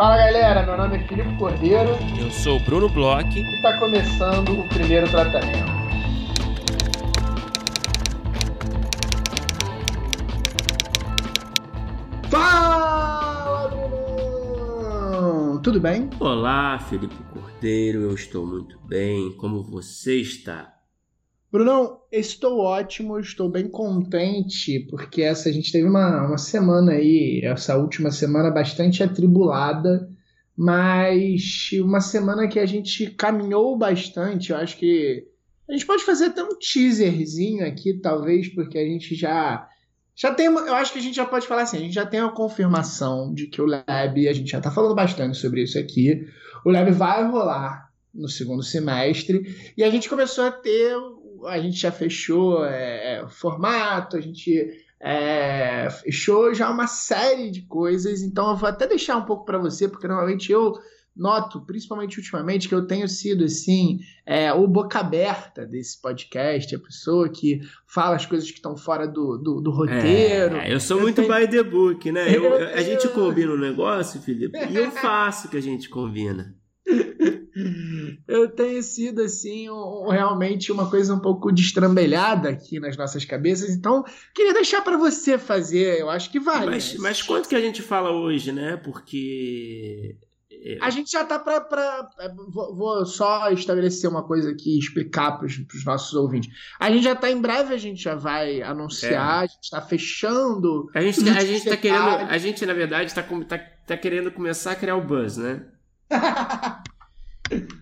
Fala galera, meu nome é Filipe Cordeiro. Eu sou o Bruno Bloch. E está começando o primeiro tratamento. Fala, Bruno! Tudo bem? Olá, Felipe Cordeiro, eu estou muito bem. Como você está? Brunão, estou ótimo, estou bem contente, porque essa a gente teve uma, uma semana aí, essa última semana bastante atribulada, mas uma semana que a gente caminhou bastante. Eu acho que a gente pode fazer até um teaserzinho aqui, talvez, porque a gente já. Já tem, eu acho que a gente já pode falar assim, a gente já tem a confirmação de que o Lab, a gente já está falando bastante sobre isso aqui, o Lab vai rolar no segundo semestre, e a gente começou a ter a gente já fechou é, é, formato, a gente é, fechou já uma série de coisas, então eu vou até deixar um pouco para você, porque normalmente eu noto, principalmente ultimamente, que eu tenho sido assim, é, o boca aberta desse podcast, a pessoa que fala as coisas que estão fora do, do, do roteiro. É, eu sou eu muito tenho... by the book, né? Eu, eu, a gente combina um negócio, Felipe, e eu faço o que a gente combina. eu tenho sido assim um, realmente uma coisa um pouco destrambelhada aqui nas nossas cabeças, então queria deixar para você fazer, eu acho que vale. Mas, né? mas quanto que a gente fala hoje, né? Porque é, a gente já tá para é, vou, vou, só estabelecer uma coisa aqui explicar para os nossos ouvintes. A gente já tá em breve, a gente já vai anunciar, é. a gente está fechando. A gente, a gente tá querendo, a gente na verdade está tá, tá querendo começar a criar o buzz, né?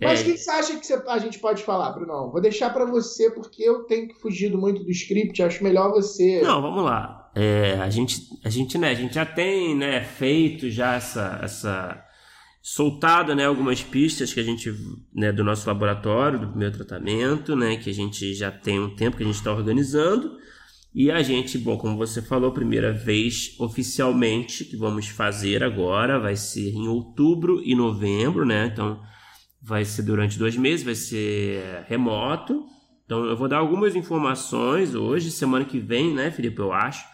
Mas o é. que, você acha que a gente pode falar, Bruno? Vou deixar para você, porque eu tenho fugido muito do script, acho melhor você. Não, vamos lá. É, a, gente, a, gente, né, a gente já tem né, feito já essa, essa. soltado né, algumas pistas que a gente. Né, do nosso laboratório, do primeiro tratamento, né, que a gente já tem um tempo que a gente está organizando. E a gente, bom, como você falou, primeira vez oficialmente que vamos fazer agora vai ser em outubro e novembro, né? Então vai ser durante dois meses, vai ser remoto. Então eu vou dar algumas informações hoje, semana que vem, né, Felipe? Eu acho.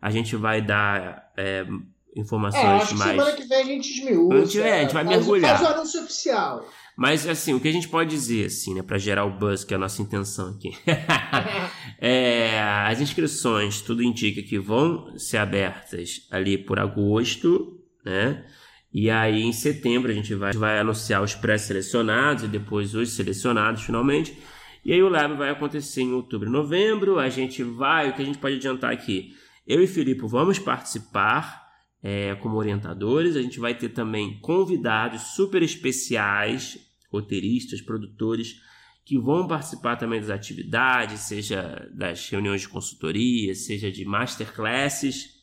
A gente vai dar é, informações é, acho mais. semana que vem a gente esmiuça. A gente, é, a gente vai mergulhar. Faz o anúncio oficial. Mas, assim, o que a gente pode dizer, assim, né, para gerar o buzz, que é a nossa intenção aqui, é, as inscrições, tudo indica que vão ser abertas ali por agosto, né? E aí, em setembro, a gente vai, vai anunciar os pré-selecionados e depois os selecionados, finalmente. E aí, o lab vai acontecer em outubro e novembro. A gente vai, o que a gente pode adiantar aqui? Eu e Filipe vamos participar é, como orientadores. A gente vai ter também convidados super especiais roteiristas, produtores que vão participar também das atividades, seja das reuniões de consultoria, seja de masterclasses,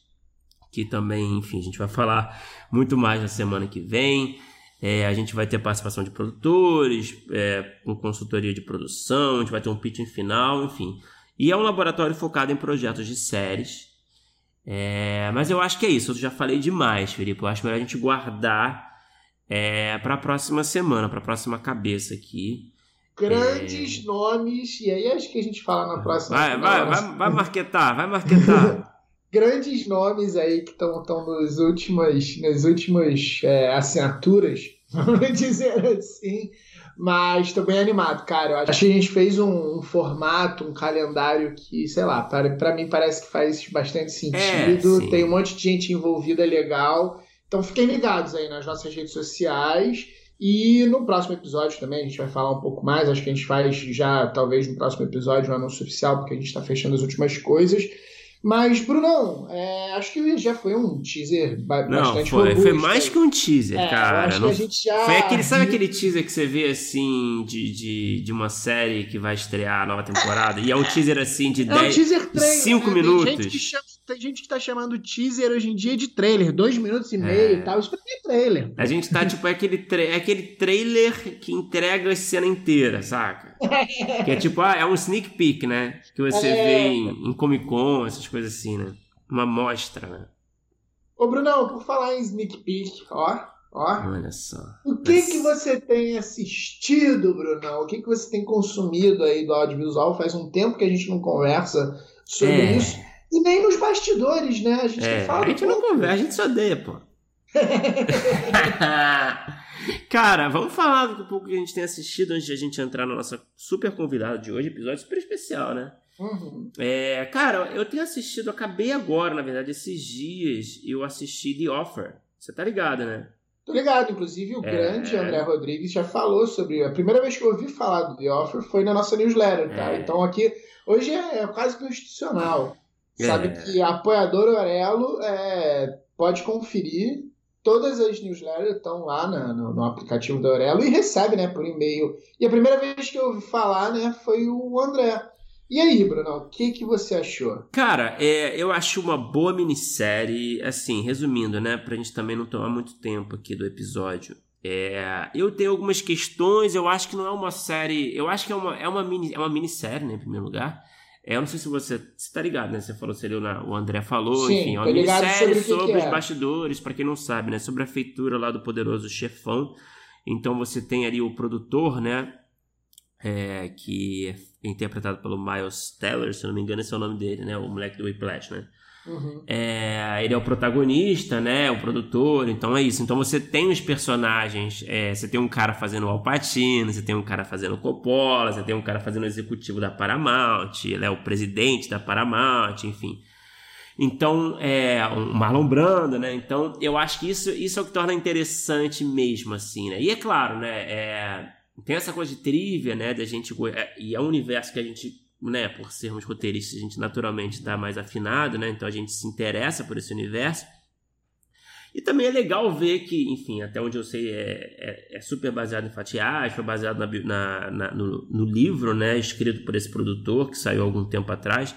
que também, enfim, a gente vai falar muito mais na semana que vem. É, a gente vai ter participação de produtores, é, com consultoria de produção, a gente vai ter um pitching final, enfim. E é um laboratório focado em projetos de séries. É, mas eu acho que é isso, eu já falei demais, Felipe. Eu acho melhor a gente guardar é, para a próxima semana, para a próxima cabeça aqui. Grandes é... nomes, e aí acho que a gente fala na próxima vai, semana. Vai, vai, vai marquetar, vai marquetar. Grandes nomes aí que estão nas últimas, nas últimas é, assinaturas, vamos dizer assim. Mas estou bem animado, cara. Acho que a gente fez um, um formato, um calendário que, sei lá, para mim parece que faz bastante sentido. É, Tem um monte de gente envolvida legal. Então fiquem ligados aí nas nossas redes sociais. E no próximo episódio também a gente vai falar um pouco mais. Acho que a gente faz já, talvez no próximo episódio, um anúncio oficial, porque a gente está fechando as últimas coisas. Mas, Brunão, é, acho que já foi um teaser bastante Não, foi, robusto, foi mais que um teaser, é, cara. Não, já... Foi aquele, sabe aquele teaser que você vê assim de, de, de uma série que vai estrear a nova temporada? E é um teaser assim de 10, é 5 né? minutos. Tem gente, chama, tem gente que tá chamando teaser hoje em dia de trailer, 2 minutos e meio e é. tal. Isso pra mim é trailer. A gente tá tipo, é aquele, é aquele trailer que entrega a cena inteira, saca? que é tipo, ah, é um sneak peek, né? Que você é. vê em, em Comic Con, essas coisas coisa assim, né? Uma mostra, né? Ô, Brunão, por falar em sneak peek, ó, ó. Olha só. O que Mas... que você tem assistido, Brunão? O que que você tem consumido aí do audiovisual? Faz um tempo que a gente não conversa sobre é. isso. E nem nos bastidores, né? A gente é, A gente não conversa, a gente se odeia, pô. Cara, vamos falar do pouco que a gente tem assistido antes de a gente entrar na nossa super convidada de hoje, episódio super especial, né? Uhum. É, cara, eu tenho assistido, acabei agora, na verdade, esses dias, eu assisti The Offer. Você tá ligado, né? Tô ligado, inclusive o é... grande André Rodrigues já falou sobre. A primeira vez que eu ouvi falar do The Offer foi na nossa newsletter, tá? É... Então aqui, hoje é, é quase que institucional. Sabe é. que apoiador Orelo é, pode conferir todas as newsletters estão lá na, no, no, aplicativo da Aurelo e recebe, né, por e-mail. E a primeira vez que eu ouvi falar, né, foi o André. E aí, Bruno, o que, que você achou? Cara, é, eu acho uma boa minissérie, assim, resumindo, né, pra gente também não tomar muito tempo aqui do episódio. É, eu tenho algumas questões, eu acho que não é uma série, eu acho que é uma, é uma, mini, é uma minissérie, né, em primeiro lugar. É, eu não sei se você está ligado, né? Você falou, seria o André falou, Sim, enfim, é uma minissérie sobre, sobre os é. bastidores, para quem não sabe, né? Sobre a feitura lá do poderoso chefão. Então você tem ali o produtor, né? É, que é interpretado pelo Miles Teller, se não me engano, esse é o nome dele, né? O moleque do Whiplash, né? Uhum. É, ele é o protagonista, né? O produtor, então é isso. Então você tem os personagens, é, você tem um cara fazendo o Alpatino, você tem um cara fazendo o Coppola, você tem um cara fazendo o executivo da Paramount, ele é o presidente da Paramount, enfim. Então, é, o Marlon Brando, né? Então, eu acho que isso, isso é o que torna interessante mesmo, assim, né? E é claro, né? É, tem essa coisa de trivia, né? Da gente, é, e é um universo que a gente né, por sermos roteiristas, a gente naturalmente está mais afinado, né? Então a gente se interessa por esse universo. E também é legal ver que, enfim, até onde eu sei, é, é, é super baseado em fatiagem, foi baseado na, na, na, no, no, livro, né, escrito por esse produtor, que saiu algum tempo atrás.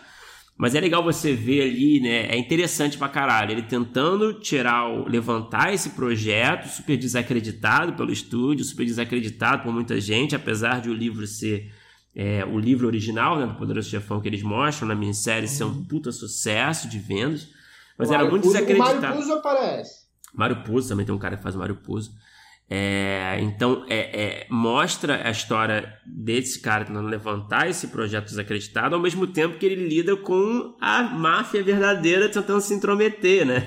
Mas é legal você ver ali, né, é interessante pra caralho, ele tentando tirar, o, levantar esse projeto, super desacreditado pelo estúdio, super desacreditado por muita gente, apesar de o livro ser é, o livro original, né, do Poderoso Chefão, que eles mostram na minissérie uhum. ser um puta sucesso de vendas. Mas o era muito desacreditado. O Mário Puzo aparece. Mário Puzo, também tem um cara que faz o Mário Puzo. É, então, é, é, mostra a história desse cara tentando levantar esse projeto desacreditado, ao mesmo tempo que ele lida com a máfia verdadeira tentando se intrometer, né?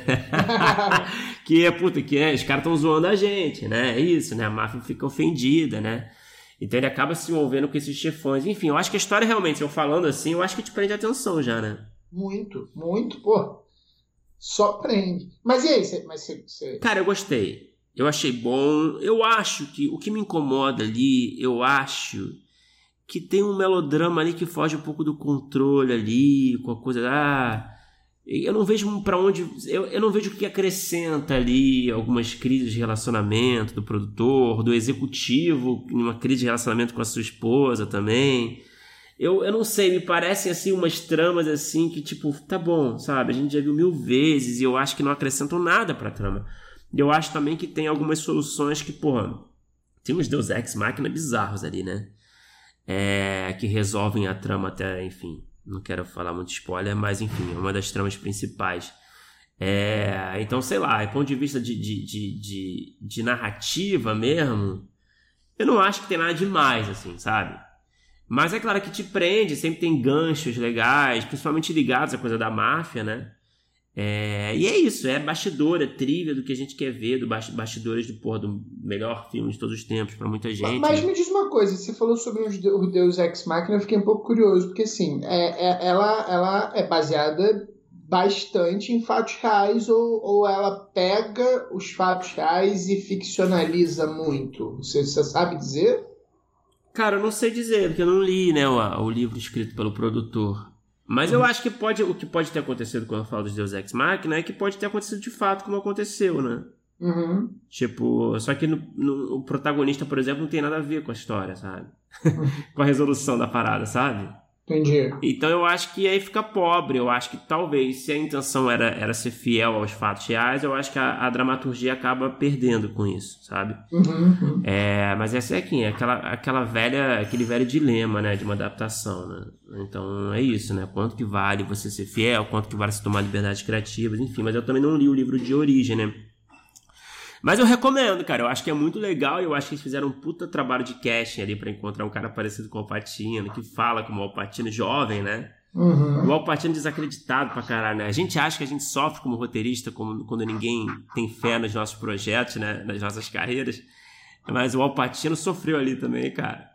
que é, puta, que é, os caras estão zoando a gente, né? É isso, né? A máfia fica ofendida, né? Então ele acaba se envolvendo com esses chefões. Enfim, eu acho que a história realmente, eu falando assim, eu acho que te prende atenção já, né? Muito, muito, pô. Só prende. Mas e aí, você, mas você, você... Cara, eu gostei. Eu achei bom. Eu acho que o que me incomoda ali, eu acho que tem um melodrama ali que foge um pouco do controle ali, com a coisa. Ah, eu não vejo para onde. Eu, eu não vejo o que acrescenta ali algumas crises de relacionamento do produtor, do executivo, uma crise de relacionamento com a sua esposa também. Eu, eu não sei, me parecem assim umas tramas assim que, tipo, tá bom, sabe? A gente já viu mil vezes e eu acho que não acrescentam nada pra trama. E eu acho também que tem algumas soluções que, porra, tem uns Deus Ex Máquina bizarros ali, né? É, que resolvem a trama até, enfim, não quero falar muito spoiler, mas enfim, é uma das tramas principais. É, então, sei lá, do ponto de vista de, de, de, de, de narrativa mesmo, eu não acho que tem nada demais, assim, sabe? Mas é claro que te prende, sempre tem ganchos legais, principalmente ligados à coisa da máfia, né? É, e é isso, é bastidor, é trivia do que a gente quer ver, do bastidores do, porra, do melhor filme de todos os tempos para muita gente. Mas, me diz uma coisa, você falou sobre o Deus Ex Machina, eu fiquei um pouco curioso, porque assim, é, é, ela, ela é baseada bastante em fatos reais ou, ou ela pega os fatos reais e ficcionaliza muito? Você, você sabe dizer? Cara, eu não sei dizer, porque eu não li né, o, o livro escrito pelo produtor. Mas uhum. eu acho que pode, o que pode ter acontecido quando eu falo dos Deus Ex Machina é que pode ter acontecido de fato como aconteceu, né? Uhum. Tipo, só que no, no, o protagonista, por exemplo, não tem nada a ver com a história, sabe? Uhum. com a resolução da parada, sabe? Entendi. Então eu acho que aí fica pobre. Eu acho que talvez, se a intenção era, era ser fiel aos fatos reais, eu acho que a, a dramaturgia acaba perdendo com isso, sabe? Uhum, uhum. É, mas essa é aqui, é aquela, aquela velha, aquele velho dilema, né, de uma adaptação, né? Então é isso, né? Quanto que vale você ser fiel, quanto que vale se tomar liberdades criativas, enfim. Mas eu também não li o livro de origem, né? Mas eu recomendo, cara. Eu acho que é muito legal e eu acho que eles fizeram um puta trabalho de casting ali para encontrar um cara parecido com o Alpatino, que fala como o Alpatino jovem, né? Uhum. O Alpatino desacreditado pra caralho, né? A gente acha que a gente sofre como roteirista como, quando ninguém tem fé nos nossos projetos, né? Nas nossas carreiras. Mas o Alpatino sofreu ali também, cara.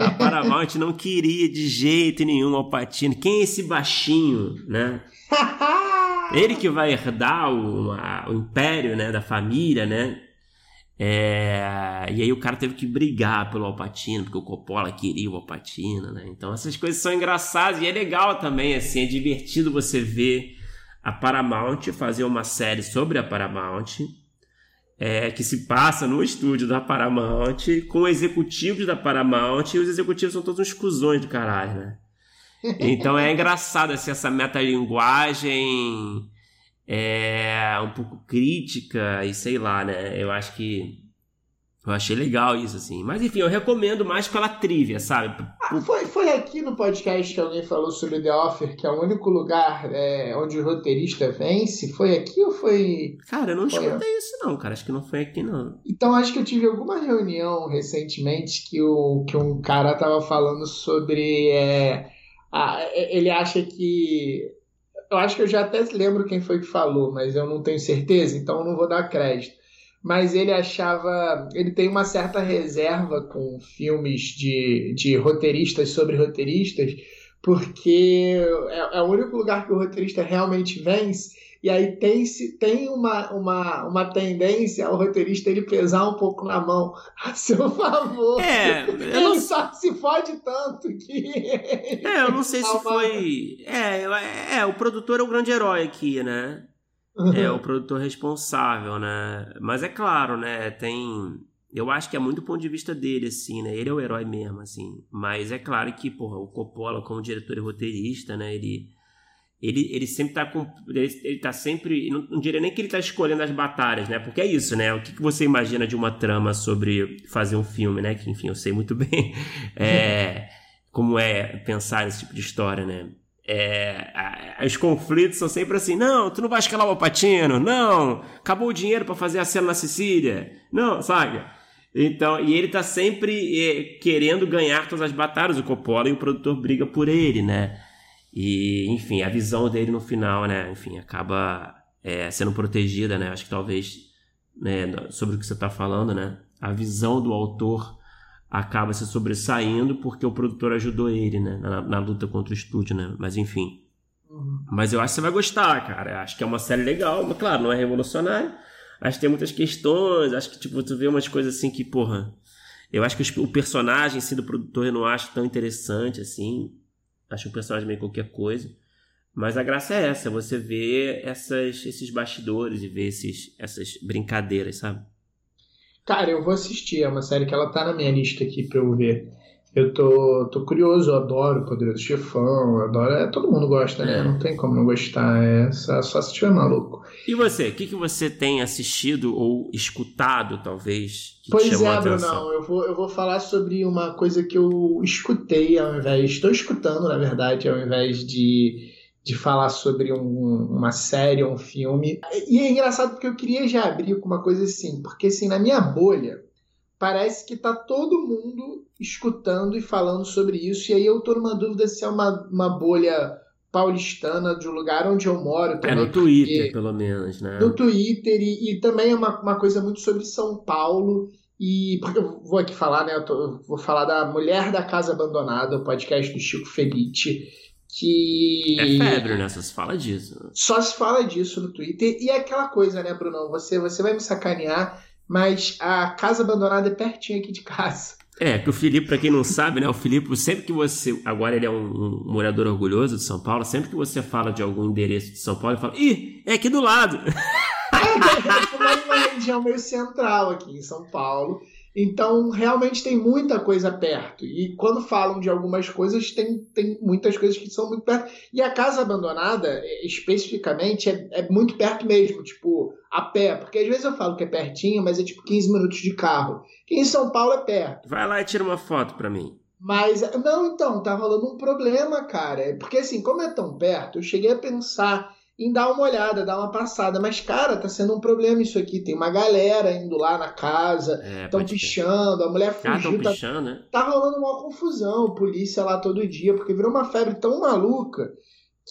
A Paramount não queria de jeito nenhum o Alpatino. Quem é esse baixinho, né? Ele que vai herdar o, a, o império, né? Da família, né? É, e aí o cara teve que brigar pelo Alpatino, porque o Coppola queria o Alpatino, né? Então essas coisas são engraçadas e é legal também, assim, é divertido você ver a Paramount fazer uma série sobre a Paramount, é, que se passa no estúdio da Paramount, com executivos da Paramount, e os executivos são todos uns cuzões do caralho, né? Então é engraçado assim, essa metalinguagem é um pouco crítica e sei lá, né? Eu acho que eu achei legal isso, assim. Mas enfim, eu recomendo mais pela trivia, sabe? Ah, foi, foi aqui no podcast que alguém falou sobre The Offer, que é o único lugar é, onde o roteirista vence. Foi aqui ou foi. Cara, eu não foi... escutei isso, não, cara. Acho que não foi aqui, não. Então, acho que eu tive alguma reunião recentemente que, o, que um cara tava falando sobre. É, a, ele acha que eu acho que eu já até lembro quem foi que falou, mas eu não tenho certeza, então eu não vou dar crédito. Mas ele achava. Ele tem uma certa reserva com filmes de, de roteiristas sobre roteiristas, porque é, é o único lugar que o roteirista realmente vence e aí tem, tem uma, uma, uma tendência ao roteirista ele pesar um pouco na mão a seu favor. É, ele não... só se fode tanto que. É, eu não sei se foi. É, é, o produtor é o grande herói aqui, né? É o produtor responsável, né? Mas é claro, né? Tem. Eu acho que é muito do ponto de vista dele, assim, né? Ele é o herói mesmo, assim. Mas é claro que, porra, o Coppola, como diretor e roteirista, né? Ele ele, ele sempre tá com. Ele, ele tá sempre. Não, não, diria nem que ele tá escolhendo as batalhas, né? Porque é isso, né? O que, que você imagina de uma trama sobre fazer um filme, né? Que, enfim, eu sei muito bem é, como é pensar nesse tipo de história, né? É, a, os conflitos são sempre assim: não, tu não vai escalar o Alpatino, não, acabou o dinheiro para fazer a cena na Sicília, não, sabe? Então, e ele tá sempre é, querendo ganhar todas as batalhas, o Coppola, e o produtor briga por ele, né? E, enfim, a visão dele no final, né? Enfim, acaba é, sendo protegida, né? Acho que talvez, né, sobre o que você está falando, né? A visão do autor acaba se sobressaindo porque o produtor ajudou ele, né? Na, na luta contra o estúdio, né? Mas, enfim. Uhum. Mas eu acho que você vai gostar, cara. Acho que é uma série legal, mas, claro, não é revolucionária. Acho que tem muitas questões. Acho que, tipo, tu vê umas coisas assim que, porra... Eu acho que o personagem, assim, do produtor eu não acho tão interessante, assim acho um personagem meio qualquer coisa. Mas a graça é essa, você vê essas, esses bastidores e ver esses, essas brincadeiras, sabe? Cara, eu vou assistir, é uma série que ela tá na minha lista aqui pra eu ver. Eu tô, tô curioso, eu adoro Poderoso Chefão, adoro. É, todo mundo gosta, né? É. Não tem como não gostar. É só, só se tiver maluco. E você? O que, que você tem assistido ou escutado, talvez? Pois é, Brunão, eu vou, eu vou falar sobre uma coisa que eu escutei ao invés. Estou escutando, na verdade, ao invés de, de falar sobre um, uma série ou um filme. E é engraçado porque eu queria já abrir com uma coisa assim, porque assim, na minha bolha parece que tá todo mundo escutando e falando sobre isso, e aí eu tô numa dúvida se é uma, uma bolha paulistana de um lugar onde eu moro. Também, é no Twitter, pelo menos, né? No Twitter, e, e também é uma, uma coisa muito sobre São Paulo. E porque eu vou aqui falar, né? Eu, tô, eu vou falar da Mulher da Casa Abandonada, o podcast do Chico Felice. Que. É febre, né? Só se fala disso. Só se fala disso no Twitter. E é aquela coisa, né, Brunão? Você, você vai me sacanear mas a casa abandonada é pertinho aqui de casa. É, que o Felipe, para quem não sabe, né? O Felipe, sempre que você. Agora ele é um, um, morador orgulhoso de São Paulo, sempre que você fala de algum endereço de São Paulo, ele fala: Ih, é aqui do lado. É, uma região meio central aqui em São Paulo. Então, realmente tem muita coisa perto. E quando falam de algumas coisas, tem, tem muitas coisas que são muito perto. E a casa abandonada, especificamente, é, é muito perto mesmo, tipo, a pé. Porque às vezes eu falo que é pertinho, mas é tipo 15 minutos de carro. Que em São Paulo é perto. Vai lá e tira uma foto pra mim. Mas, não, então, tá rolando um problema, cara. Porque assim, como é tão perto, eu cheguei a pensar em dar uma olhada, dar uma passada. Mas, cara, tá sendo um problema isso aqui. Tem uma galera indo lá na casa, estão é, pichando, a mulher fugiu. Ah, tá, pichando, né? tá rolando uma confusão, polícia lá todo dia, porque virou uma febre tão maluca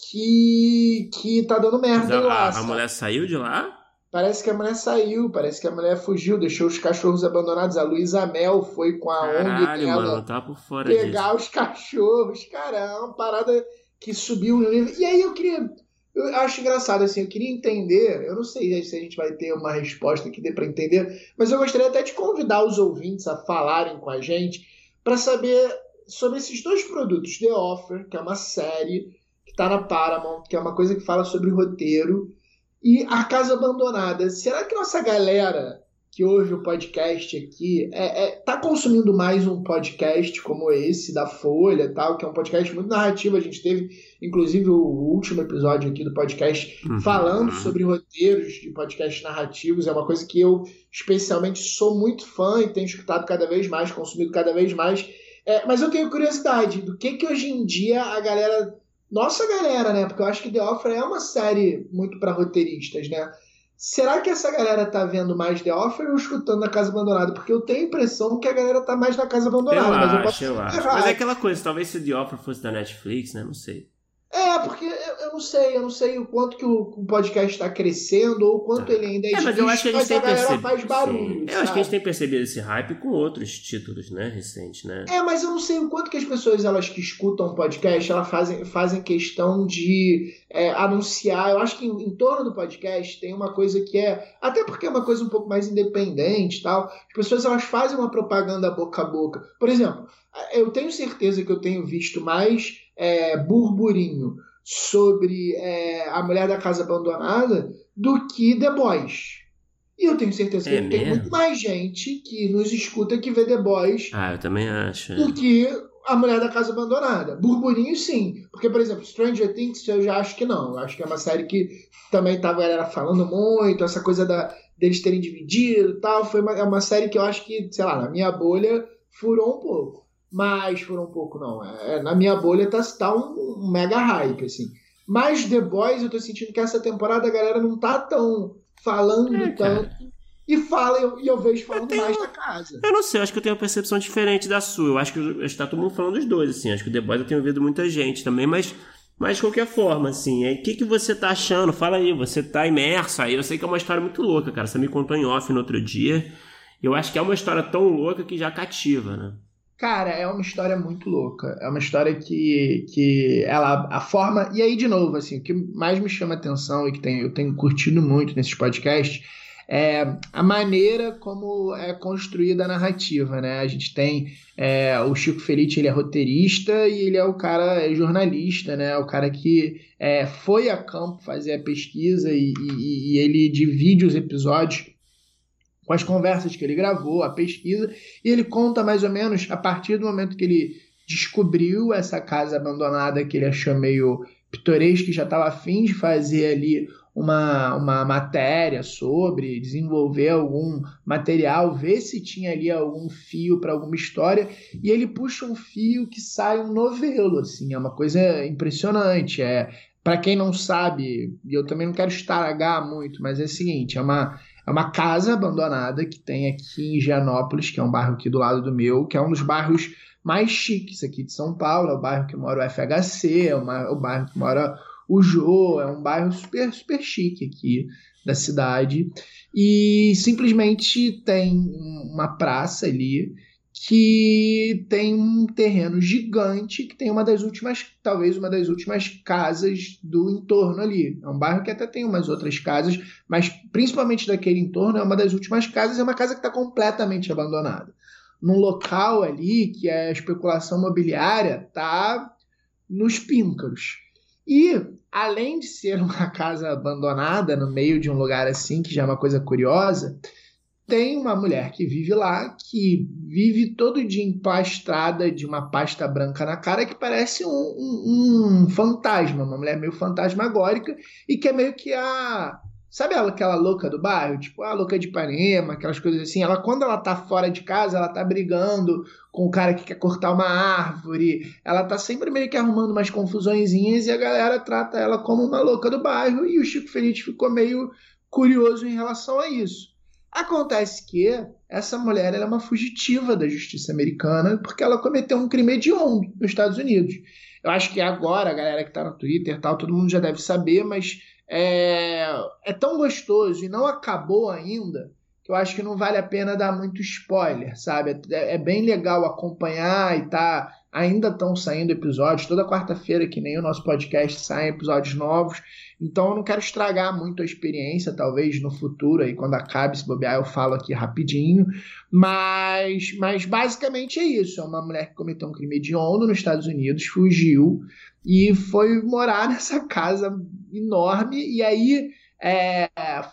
que, que tá dando merda a, lá. A, a mulher saiu de lá? Parece que a mulher saiu, parece que a mulher fugiu, deixou os cachorros abandonados. A Luísa Mel foi com a Caralho, ONG dela mano, tá por fora pegar disso. os cachorros. Cara, é uma parada que subiu no nível. E aí eu queria. Eu acho engraçado, assim, eu queria entender. Eu não sei se a gente vai ter uma resposta que dê para entender, mas eu gostaria até de convidar os ouvintes a falarem com a gente para saber sobre esses dois produtos. The Offer, que é uma série que está na Paramount, que é uma coisa que fala sobre roteiro e A Casa Abandonada. Será que nossa galera que ouve o podcast aqui é, é, tá consumindo mais um podcast como esse da Folha tal, que é um podcast muito narrativo. A gente teve, inclusive, o último episódio aqui do podcast uhum. falando sobre roteiros de podcasts narrativos. É uma coisa que eu especialmente sou muito fã e tenho escutado cada vez mais, consumido cada vez mais. É, mas eu tenho curiosidade do que, que hoje em dia a galera nossa galera, né? Porque eu acho que The Offer é uma série muito para roteiristas, né? Será que essa galera tá vendo mais The Offer ou escutando a Casa Abandonada? Porque eu tenho a impressão que a galera tá mais na Casa Abandonada. Eu mas acho, eu, posso... eu acho. Mas é aquela coisa, talvez se The Offer fosse da Netflix, né? Não sei. É, porque eu, eu, não sei, eu não sei o quanto que o, podcast está crescendo ou o quanto tá. ele ainda é, é mas eu acho que a gente tem percebido. faz barulho. Eu acho que a gente tem percebido esse hype com outros títulos, né, recentes, né? É, mas eu não sei o quanto que as pessoas elas que escutam podcast, elas fazem, fazem questão de é, anunciar. Eu acho que em, em, torno do podcast tem uma coisa que é, até porque é uma coisa um pouco mais independente, tal. As pessoas elas fazem uma propaganda boca a boca. Por exemplo, eu tenho certeza que eu tenho visto mais é, burburinho sobre é, a mulher da casa abandonada do que The Boys. E eu tenho certeza é que tem muito mais gente que nos escuta que vê The Boys. Ah, eu também acho. Do que a mulher da casa abandonada. Burburinho, sim. Porque, por exemplo, Stranger Things, eu já acho que não. Eu acho que é uma série que também tava a galera falando muito, essa coisa da, deles terem dividido e tal. Foi uma, é uma série que eu acho que, sei lá, na minha bolha furou um pouco mas foram um pouco, não. É, na minha bolha tá, tá um, um, mega hype, assim. Mas The Boys, eu tô sentindo que essa temporada a galera não tá tão falando é, tanto. E fala, e eu, eu, vejo falando eu mais da casa. Eu não sei, acho que eu tenho uma percepção diferente da sua. Eu acho que está todo mundo falando dos dois, assim. Acho que o The Boys eu tenho ouvido muita gente também, mas, mas de qualquer forma, assim. O que, que você tá achando? Fala aí, você tá imerso aí. Eu sei que é uma história muito louca, cara. Você me contou em off no outro dia. Eu acho que é uma história tão louca que já cativa, né? Cara, é uma história muito louca. É uma história que, que ela, a forma. E aí, de novo, assim, o que mais me chama atenção e que tem, eu tenho curtido muito nesses podcasts é a maneira como é construída a narrativa, né? A gente tem é, o Chico Felice, ele é roteirista e ele é o cara é jornalista, né? O cara que é, foi a campo fazer a pesquisa e, e, e ele divide os episódios com as conversas que ele gravou, a pesquisa, e ele conta mais ou menos a partir do momento que ele descobriu essa casa abandonada que ele achou meio pitoresca e já estava afim de fazer ali uma, uma matéria sobre, desenvolver algum material, ver se tinha ali algum fio para alguma história, e ele puxa um fio que sai um novelo, assim, é uma coisa impressionante, é para quem não sabe, e eu também não quero estragar muito, mas é o seguinte, é uma é uma casa abandonada que tem aqui em Gianópolis, que é um bairro aqui do lado do meu, que é um dos bairros mais chiques aqui de São Paulo. É o bairro que mora o FHC, é, o bairro que mora o Jô, é um bairro super, super chique aqui da cidade. E simplesmente tem uma praça ali que tem um terreno gigante que tem uma das últimas, talvez uma das últimas casas do entorno ali. É um bairro que até tem umas outras casas, mas principalmente daquele entorno é uma das últimas casas, é uma casa que está completamente abandonada. Num local ali que a especulação imobiliária está nos píncaros. E além de ser uma casa abandonada no meio de um lugar assim, que já é uma coisa curiosa, tem uma mulher que vive lá, que vive todo dia empastrada de uma pasta branca na cara, que parece um, um, um fantasma, uma mulher meio fantasmagórica, e que é meio que a Sabe ela, aquela louca do bairro? Tipo, a louca de Ipanema, aquelas coisas assim. Ela, quando ela tá fora de casa, ela tá brigando com o cara que quer cortar uma árvore. Ela tá sempre meio que arrumando umas confusõezinhas e a galera trata ela como uma louca do bairro. E o Chico Feliz ficou meio curioso em relação a isso. Acontece que essa mulher é uma fugitiva da justiça americana porque ela cometeu um crime hediondo nos Estados Unidos. Eu acho que agora, a galera que tá no Twitter tal, todo mundo já deve saber, mas é, é tão gostoso e não acabou ainda que eu acho que não vale a pena dar muito spoiler, sabe? É, é bem legal acompanhar e tá. Ainda estão saindo episódios, toda quarta-feira, que nem o nosso podcast, saem episódios novos. Então eu não quero estragar muito a experiência, talvez no futuro, aí quando acabe, se bobear, eu falo aqui rapidinho. Mas, mas basicamente é isso: é uma mulher que cometeu um crime hediondo nos Estados Unidos, fugiu e foi morar nessa casa enorme. E aí é,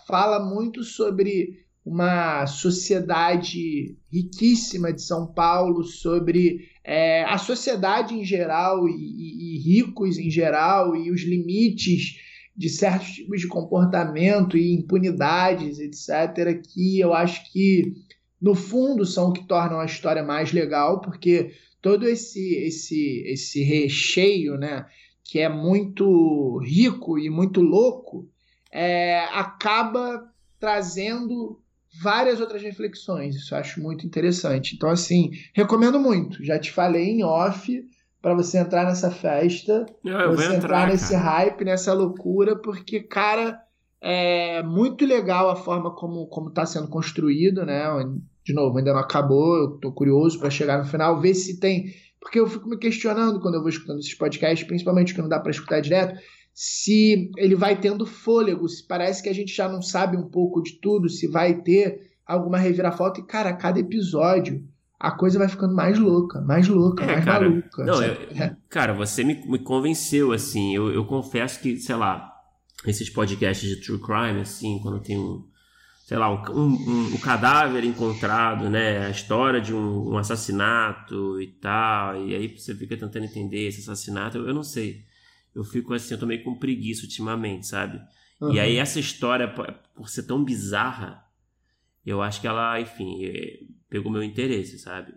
fala muito sobre uma sociedade riquíssima de São Paulo, sobre é, a sociedade em geral e, e, e, ricos em geral e os limites de certos tipos de comportamento e impunidades, etc., que eu acho que, no fundo, são o que tornam a história mais legal, porque todo esse, esse, esse recheio, né, que é muito rico e muito louco, é, acaba trazendo várias outras reflexões. Isso eu acho muito interessante. Então, assim, recomendo muito. Já te falei em off para você entrar nessa festa, eu você entrar, entrar nesse cara. hype, nessa loucura, porque, cara, é muito legal a forma como como está sendo construído, né? De novo, ainda não acabou, eu tô curioso para chegar no final, ver se tem. Porque eu fico me questionando quando eu vou escutando esses podcasts, principalmente que não dá para escutar direto, se ele vai tendo fôlego, se parece que a gente já não sabe um pouco de tudo, se vai ter alguma reviravolta. E, cara, cada episódio a coisa vai ficando mais louca, mais louca, É, mais cara, maluca. Não, eu- É. cara, você me, me convenceu, assim. Eu, eu confesso que, sei lá, esses podcasts de true crime, assim, quando tem um, sei lá, um, um, um- cadáver encontrado, né? A história de um, um assassinato e tal. E aí você fica tentando entender esse assassinato. Eu, eu não sei. Eu fico assim, eu tô meio com preguiça ultimamente, sabe? Uhum. E aí essa história, por ser tão bizarra, eu acho que ela, enfim, eh, pegou meu interesse, sabe?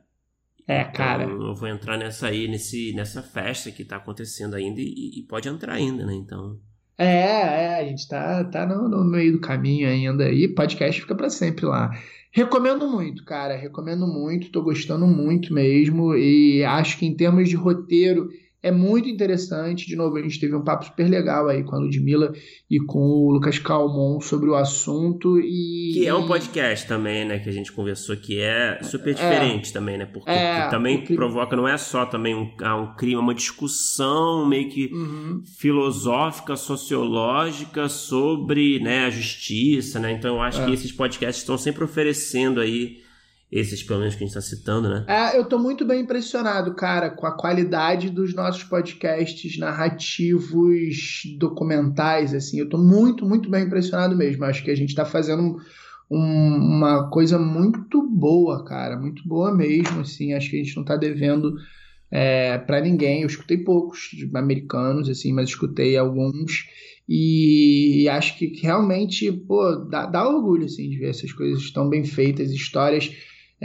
É, cara. Então, eu vou entrar nessa aí, nesse, nessa festa que tá acontecendo ainda e, e pode entrar ainda, né? Então. É, é, a gente tá, tá no, no meio do caminho ainda e podcast fica pra sempre lá. Recomendo muito, cara, recomendo muito, tô gostando muito mesmo e acho que em termos de roteiro é muito interessante. De novo, a gente teve um papo super legal aí com a Ludmilla e com o Lucas Calmon sobre o assunto e... Que é um podcast também, né? Que a gente conversou que é super diferente também, né? Porque É, também o que- provoca, não é só também um, um crime, é uma discussão meio que Uhum. filosófica, sociológica sobre né, a justiça, né? Então eu acho É. que esses podcasts estão sempre oferecendo aí, esses pelo menos que a gente está citando, né? É, eu tô muito bem impressionado, cara, com a qualidade dos nossos podcasts narrativos documentais, assim. Eu tô muito, muito bem impressionado mesmo. Acho que a gente tá fazendo um- uma coisa muito boa, cara, muito boa mesmo, assim. Acho que a gente não tá devendo é, para ninguém. Eu escutei poucos americanos, assim, mas escutei alguns. E acho que realmente, pô, dá, dá orgulho, assim, de ver essas coisas tão bem feitas, histórias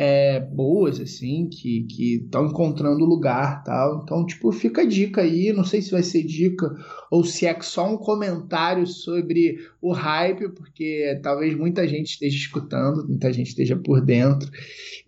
é, boas, assim, que estão encontrando lugar tal. Então, tipo, fica a dica aí. Não sei se vai ser dica ou se é só um comentário sobre o hype, porque talvez muita gente esteja escutando, muita gente esteja por dentro.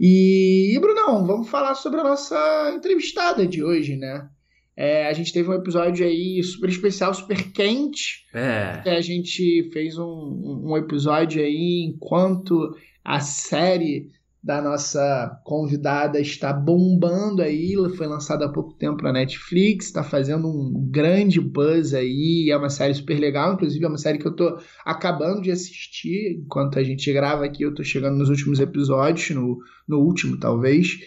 E, e Brunão, vamos falar sobre a nossa entrevistada de hoje, né? É, a gente teve um episódio aí super especial, super quente. É. A gente fez um, um episódio aí enquanto a série da nossa convidada está bombando aí, foi lançada há pouco tempo na Netflix, está fazendo um grande buzz aí, é uma série super legal, inclusive é uma série que eu tô acabando de assistir, enquanto a gente grava aqui, eu tô chegando nos últimos episódios, no, no último talvez,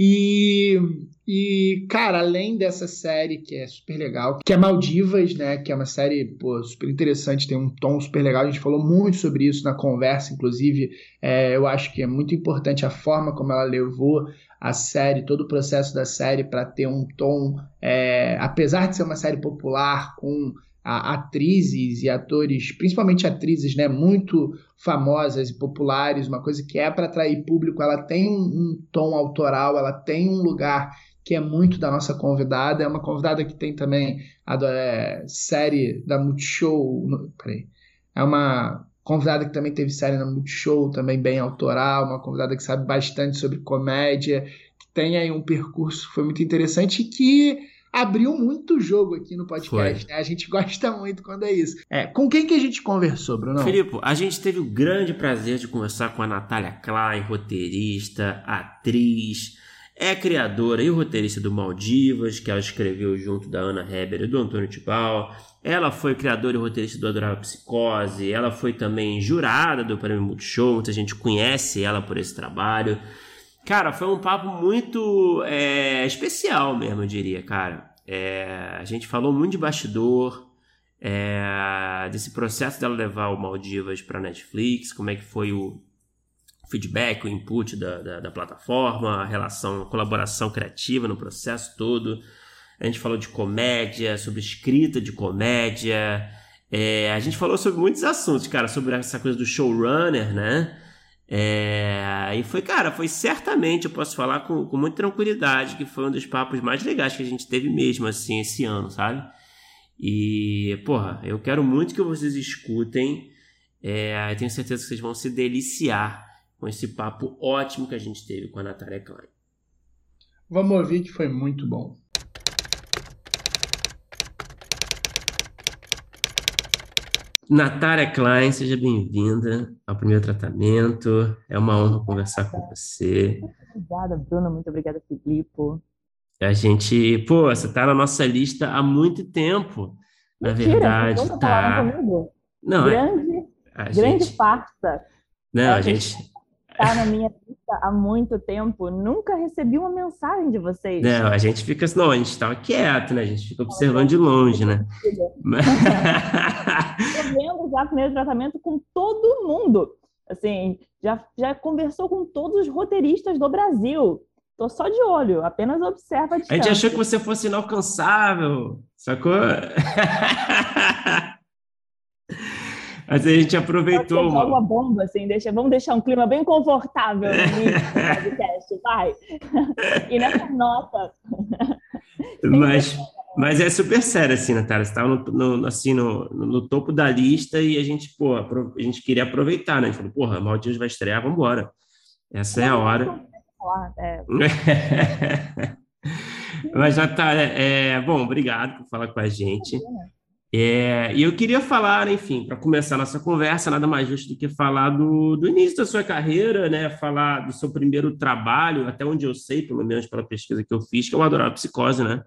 e, e cara, além dessa série que é super legal, que é Maldivas, né, que é uma série, pô, super interessante, tem um tom super legal, a gente falou muito sobre isso na conversa, inclusive, é, eu acho que é muito importante a forma como ela levou a série, todo o processo da série para ter um tom, é, apesar de ser uma série popular com atrizes e atores, principalmente atrizes, né, muito famosas e populares, uma coisa que é para atrair público, ela tem um, um, tom autoral, ela tem um lugar que é muito da nossa convidada, é uma convidada que tem também a é, série da Multishow, no, peraí, é uma convidada que também teve série na Multishow, também bem autoral, uma convidada que sabe bastante sobre comédia, que tem aí um percurso que foi muito interessante e que abriu muito jogo aqui no podcast. Né? A gente gosta muito quando é isso. É, com quem que a gente conversou, Bruno? Filipe, a gente teve o grande prazer de conversar com a Natália Klein, roteirista, atriz, é criadora e roteirista do Maldivas, que ela escreveu junto da Ana Heber e do Antônio Tibal. Ela foi criadora e roteirista do Adorável Psicose. Ela foi também jurada do Prêmio Multishow. Muita gente conhece ela por esse trabalho. Cara, foi um papo muito é, especial mesmo, eu diria, cara. É, a gente falou muito de bastidor, é, desse processo dela levar o Maldivas para Netflix, como é que foi o feedback, o input da, da, da, plataforma, a relação, a colaboração criativa no processo todo. A gente falou de comédia, sobre escrita de comédia. É, a gente falou sobre muitos assuntos, cara, sobre essa coisa do showrunner, né? É, e foi, cara, foi certamente, eu posso falar com, com muita tranquilidade, que foi um dos papos mais legais que a gente teve mesmo, assim, esse ano, sabe? E, porra, eu quero muito que vocês escutem. É, eu tenho certeza que vocês vão se deliciar com esse papo ótimo que a gente teve com a Natália Klein. Vamos ouvir que foi muito bom. Natália Klein, seja bem-vinda ao primeiro tratamento. É uma honra conversar com você. Obrigada, Bruna. Muito obrigada, Filipe. A gente, pô, você está na nossa lista há muito tempo. Na Mentira, verdade, tá. Não, é grande, é, grande gente... farsa. Não, é, a gente está na minha lista há muito tempo, nunca recebi uma mensagem de vocês. Não, a gente fica assim, não, a gente estava quieto, né? A gente fica observando de longe, né? Estou vendo já primeiro tratamento com todo mundo. Assim, já, já conversou com todos os roteiristas do Brasil. Tô só de olho, apenas observa a A gente achou que você fosse inalcançável, sacou? Mas a gente aproveitou. Uma... uma bomba, assim, deixa, vamos deixar um clima bem confortável no podcast, vai. E nessa nota. Mas, mas é super sério, assim, Natália. Você estava no, no, assim, no, no, topo da lista e a gente, pô, a gente queria aproveitar, né? A gente falou, porra, Maldivas vai estrear, vamos embora. Essa é a hora. É. mas, Natália, é, bom, obrigado por falar com a gente. É, e eu queria falar, enfim, para começar nossa conversa, nada mais justo do que falar do, do, início da sua carreira, né? Falar do seu primeiro trabalho, até onde eu sei, pelo menos pela pesquisa que eu fiz, que é o Adorável Psicose, né?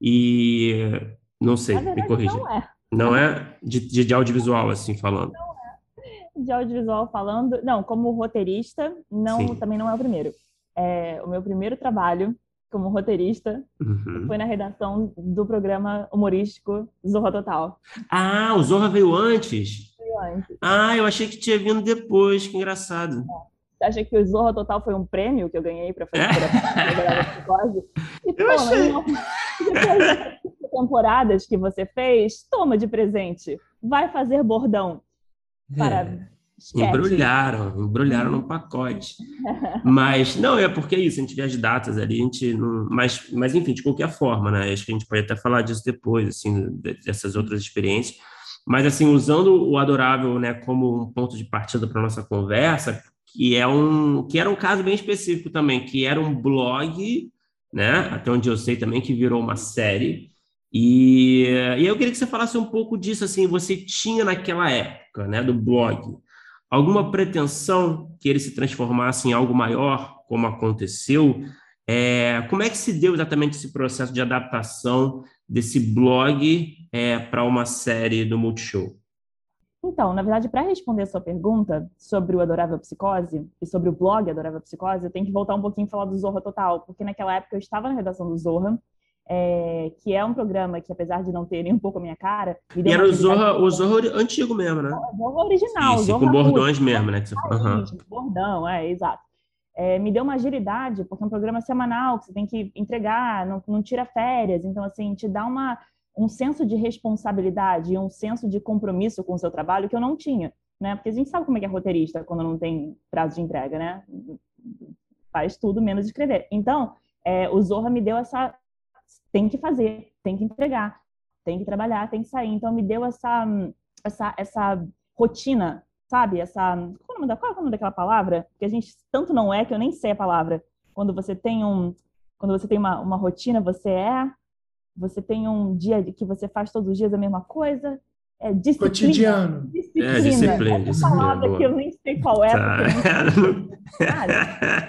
E não sei, verdade, me corrija. Não é. Não é de, de, de, audiovisual, assim, falando. Não é. De audiovisual falando, não, como roteirista, não, também não é o primeiro. É, o meu primeiro trabalho como roteirista, uhum. foi na redação do programa humorístico Zorra Total. Ah, o Zorra veio antes? Veio antes. Ah, eu achei que tinha vindo depois, que engraçado. É. Você acha que o Zorra Total foi um prêmio que eu ganhei para fazer é. psicose? E, pô, eu achei. depois temporadas que você fez, toma de presente. Vai fazer bordão para é. Embrulharam, embrulharam no pacote. Mas, não, é porque é isso, a gente vê as datas ali, a gente não. Mas, mas enfim, de qualquer forma, né? Acho que a gente pode até falar disso depois, assim, dessas outras experiências. Mas, assim, usando o Adorável né, como um ponto de partida para nossa conversa, que é um que era um caso bem específico também, que era um blog, né? Até onde eu sei também que virou uma série. E, e eu queria que você falasse um pouco disso, assim, você tinha naquela época, né, do blog, alguma pretensão que ele se transformasse em algo maior, como aconteceu? É, como é que se deu exatamente esse processo de adaptação desse blog é, para uma série do Multishow? Então, na verdade, para responder a sua pergunta sobre o Adorável Psicose e sobre o blog Adorável Psicose, eu tenho que voltar um pouquinho e falar do Zorra Total, porque naquela época eu estava na redação do Zorra é, que é um programa que, apesar de não ter nem um pouco a minha cara... e era o Zorra, o Zorra antigo mesmo, né? O Zorra original. Isso, Zorra com bordões mesmo, né? Que você... uhum. Bordão, é, exato. É, me deu uma agilidade, porque é um programa semanal que você tem que entregar, não, não tira férias, então, assim, te dá uma, um senso de responsabilidade e um senso de compromisso com o seu trabalho que eu não tinha, né? Porque a gente sabe como é que é roteirista quando não tem prazo de entrega, né? Faz tudo menos escrever. Então, é, o Zorra me deu essa tem que fazer, tem que entregar, tem que trabalhar, tem que sair. Então me deu essa essa essa rotina, sabe? Essa qual é o nome, da, qual é o nome daquela palavra? Que a gente tanto não é que eu nem sei a palavra. Quando você tem um quando você tem uma, uma rotina, você é você tem um dia que você faz todos os dias a mesma coisa. É disciplina. Cotidiano. Disciplina. É, disciplina. Essa disciplina, palavra boa. que eu nem sei qual é. Tá.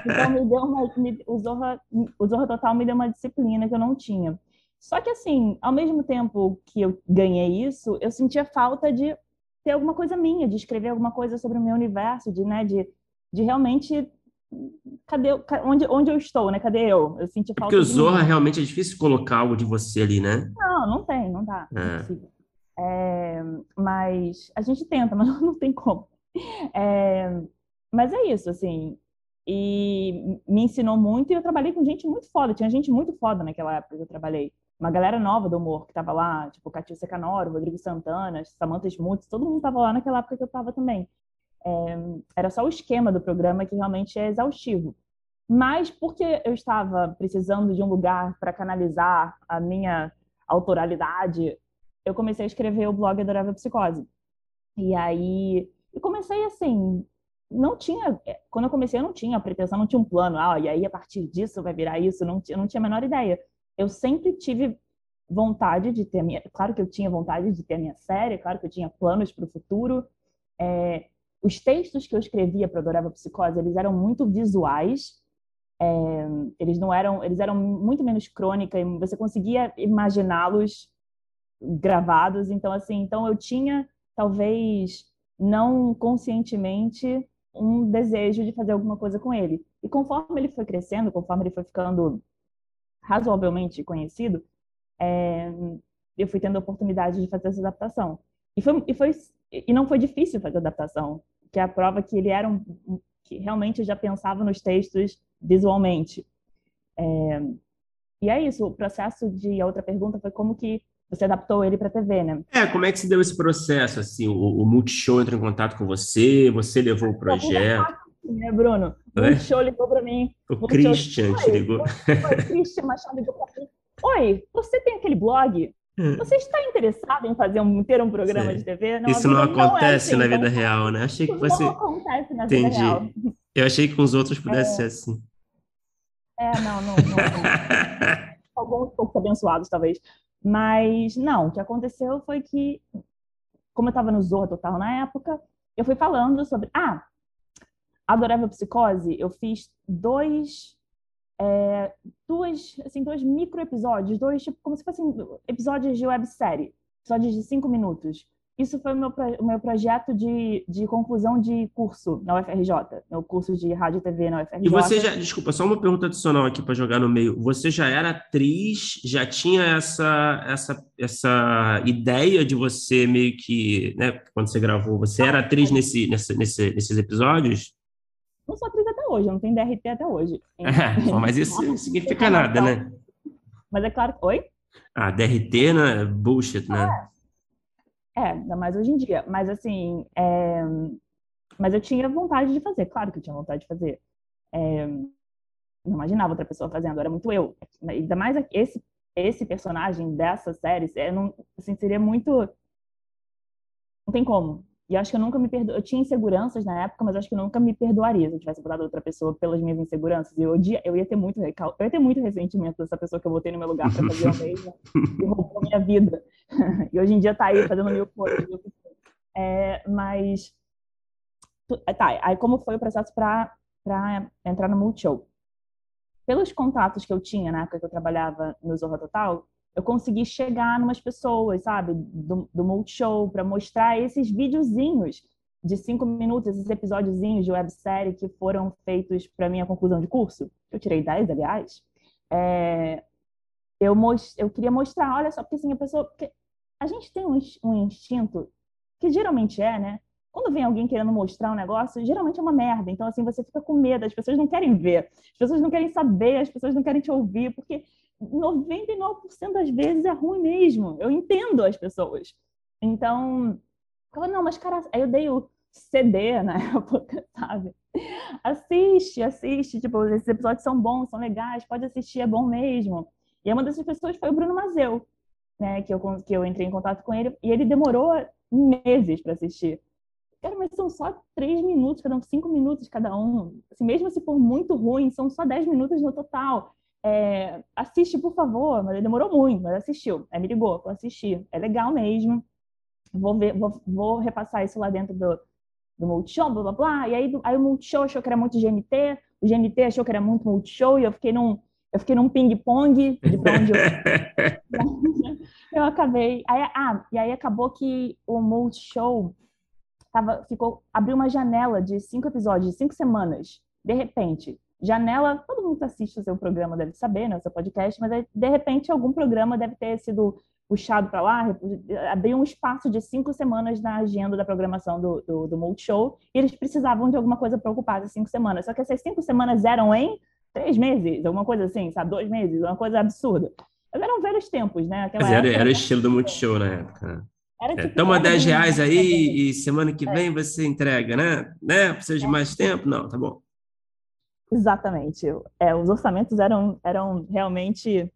então, me deu uma, me, o, Zorra, o Zorra Total me deu uma disciplina que eu não tinha. Só que, assim, ao mesmo tempo que eu ganhei isso, eu sentia falta de ter alguma coisa minha, de escrever alguma coisa sobre o meu universo, de, né, de, de realmente cadê onde, onde eu estou, né? Cadê eu? Eu senti falta. Porque o Zorra realmente é difícil colocar algo de você ali, né? Não, não tem, não dá. É. É, mas a gente tenta, mas não tem como. É, mas é isso, assim. E me ensinou muito e eu trabalhei com gente muito foda. Tinha gente muito foda naquela época que eu trabalhei. Uma galera nova do humor que tava lá, tipo Catil Secanoro, Rodrigo Santana, Samantha Smuts, todo mundo tava lá naquela época que eu tava também. É, era só o esquema do programa que realmente é exaustivo. Mas porque eu estava precisando de um lugar para canalizar a minha autoralidade, eu comecei a escrever o blog Adorável Psicose. E aí, eu comecei assim, não tinha, é, quando eu comecei eu não tinha pretensão, não tinha um plano, ah, e aí a partir disso vai virar isso, não, eu não tinha a menor ideia. Eu sempre tive vontade de ter minha, claro que eu tinha vontade de ter minha série, claro que eu tinha planos para o futuro, é, os textos que eu escrevia para Adorável Psicose, eles eram muito visuais, é, eles não eram, eles eram muito menos crônica e você conseguia imaginá-los gravados, então assim, então eu tinha talvez não conscientemente um desejo de fazer alguma coisa com ele. E conforme ele foi crescendo, conforme ele foi ficando razoavelmente conhecido, é, eu fui tendo a oportunidade de fazer essa adaptação. E foi, e foi e não foi difícil fazer adaptação que é a prova que ele era um, que realmente já pensava nos textos visualmente. É, e é isso, o processo de a outra pergunta foi como que você adaptou ele para TV, né? É, como é que se deu esse processo? Assim, o, o Multishow entrou em contato com você, você levou o projeto? Né, Bruno? O é? Multishow ligou para mim. O Multishow, Christian te ligou. Oi, Christian Machado ligou para mim. Oi, você tem aquele blog? Hum. Você está interessado em fazer um, ter um programa de TV? Não, Isso não acontece não é assim, na vida então, real, né? Achei que fosse. Não acontece na Entendi. vida real. Eu achei que com os outros pudesse é... ser assim. É, não, não. não. Alguns pouco abençoados, talvez. Mas, não, o que aconteceu foi que, como eu estava no Zorra Total na época, eu fui falando sobre. Ah, Adorável Psicose, eu fiz dois é, duas, assim, dois micro episódios, dois, tipo, como se fossem episódios de websérie, episódios de cinco minutos. Isso foi o meu, o meu projeto de, de conclusão de curso na UFRJ, meu curso de rádio e TV na UFRJ. E você já, desculpa, só uma pergunta adicional aqui para jogar no meio. Você já era atriz, já tinha essa, essa, essa ideia de você meio que, né, quando você gravou, você era atriz nesse, nesse, nesse, nesses episódios? Não sou atriz até hoje, não tenho DRT até hoje. mas isso não significa nada, né? Mas é claro. Oi? Ah, DRT, né? Bullshit, né? É, é ainda mais hoje em dia. Mas assim, é... mas eu tinha vontade de fazer, claro que eu tinha vontade de fazer. É... Não imaginava outra pessoa fazendo, era muito eu. Ainda mais esse, esse personagem dessa série, é, não, assim, seria muito. Não tem como. E acho que eu nunca me perdo. Eu tinha inseguranças na época, mas acho que eu nunca me perdoaria se eu tivesse botado outra pessoa pelas minhas inseguranças. Eu, odia... eu ia ter muito recal... eu ia ter muito ressentimento dessa pessoa que eu botei no meu lugar para fazer a mesma e roubou a minha vida. e hoje em dia tá aí fazendo mil coisas. É, mas tá, aí como foi o processo para entrar no Multishow? Pelos contatos que eu tinha na época que eu trabalhava no Zorra Total, eu consegui chegar numas pessoas, sabe, do, do Multishow, para mostrar esses videozinhos de cinco minutos, esses episódiozinhos de websérie que foram feitos para minha conclusão de curso. Eu tirei 10, aliás. É, eu, most, eu queria mostrar, olha só, porque assim, a pessoa. Porque a gente tem um, um instinto, que geralmente é, né? Quando vem alguém querendo mostrar um negócio, geralmente é uma merda. Então, assim, você fica com medo, as pessoas não querem ver, as pessoas não querem saber, as pessoas não querem te ouvir, porque 99% das vezes é ruim mesmo. Eu entendo as pessoas. Então, eu não, mas cara, aí eu dei o CD na época, sabe? Assiste, assiste. Tipo, esses episódios são bons, são legais, pode assistir, é bom mesmo. E uma dessas pessoas foi o Bruno Mazeu, né? Que eu, que eu entrei em contato com ele e ele demorou meses para assistir. Cara, mas são só três minutos, cada um, cinco minutos cada um. Assim, mesmo se for muito ruim, são só dez minutos no total. É, assiste, por favor. Mas ele demorou muito, mas assistiu. Aí me ligou, vou assistir. É legal mesmo. Vou ver, vou, vou repassar isso lá dentro do, do Multishow, blá blá blá. E aí, aí o Multishow achou que era muito GMT, o GMT achou que era muito Multishow, e eu fiquei num, eu fiquei num ping-pong de pra onde eu. eu acabei. Aí, ah, e aí acabou que o Multishow tava, ficou, abriu uma janela de cinco episódios, de cinco semanas, de repente. Janela, todo mundo que assiste o seu programa deve saber, né, o seu podcast, mas de repente algum programa deve ter sido puxado para lá, abriu um espaço de cinco semanas na agenda da programação do, do, do Multishow, e eles precisavam de alguma coisa para ocupar essas cinco semanas. Só que essas cinco semanas eram em três meses, alguma coisa assim, sabe? Dois meses, uma coisa absurda. Mas eram velhos tempos, né? Aquela Mas era, era o estilo do Multishow na época. Era, é, tipo, Toma 10 reais aí e semana que é. vem você entrega, né? né? Precisa de é. mais tempo? Não, tá bom. Exatamente. É, os orçamentos eram, eram realmente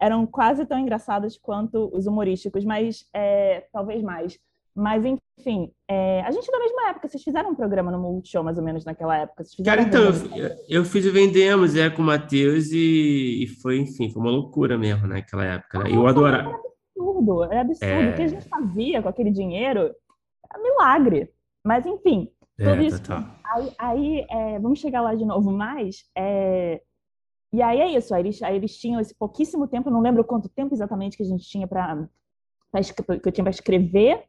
eram quase tão engraçados quanto os humorísticos, mas é, talvez mais. Mas, enfim, é, a gente é da mesma época, vocês fizeram um programa no Multishow, mais ou menos, naquela época. Cara, então, eu, eu, fiz o Vendemos, é, com o Matheus, e, e, foi, enfim, foi uma loucura mesmo naquela época. Né? Eu adorava. Era absurdo, era absurdo. É... O que a gente fazia com aquele dinheiro era milagre. Mas, enfim, tudo é, isso. Tá, tá. Aí, aí é, vamos chegar lá de novo mais. É, e aí é isso, aí eles, aí eles tinham esse pouquíssimo tempo, não lembro quanto tempo exatamente que a gente tinha para que eu tinha para escrever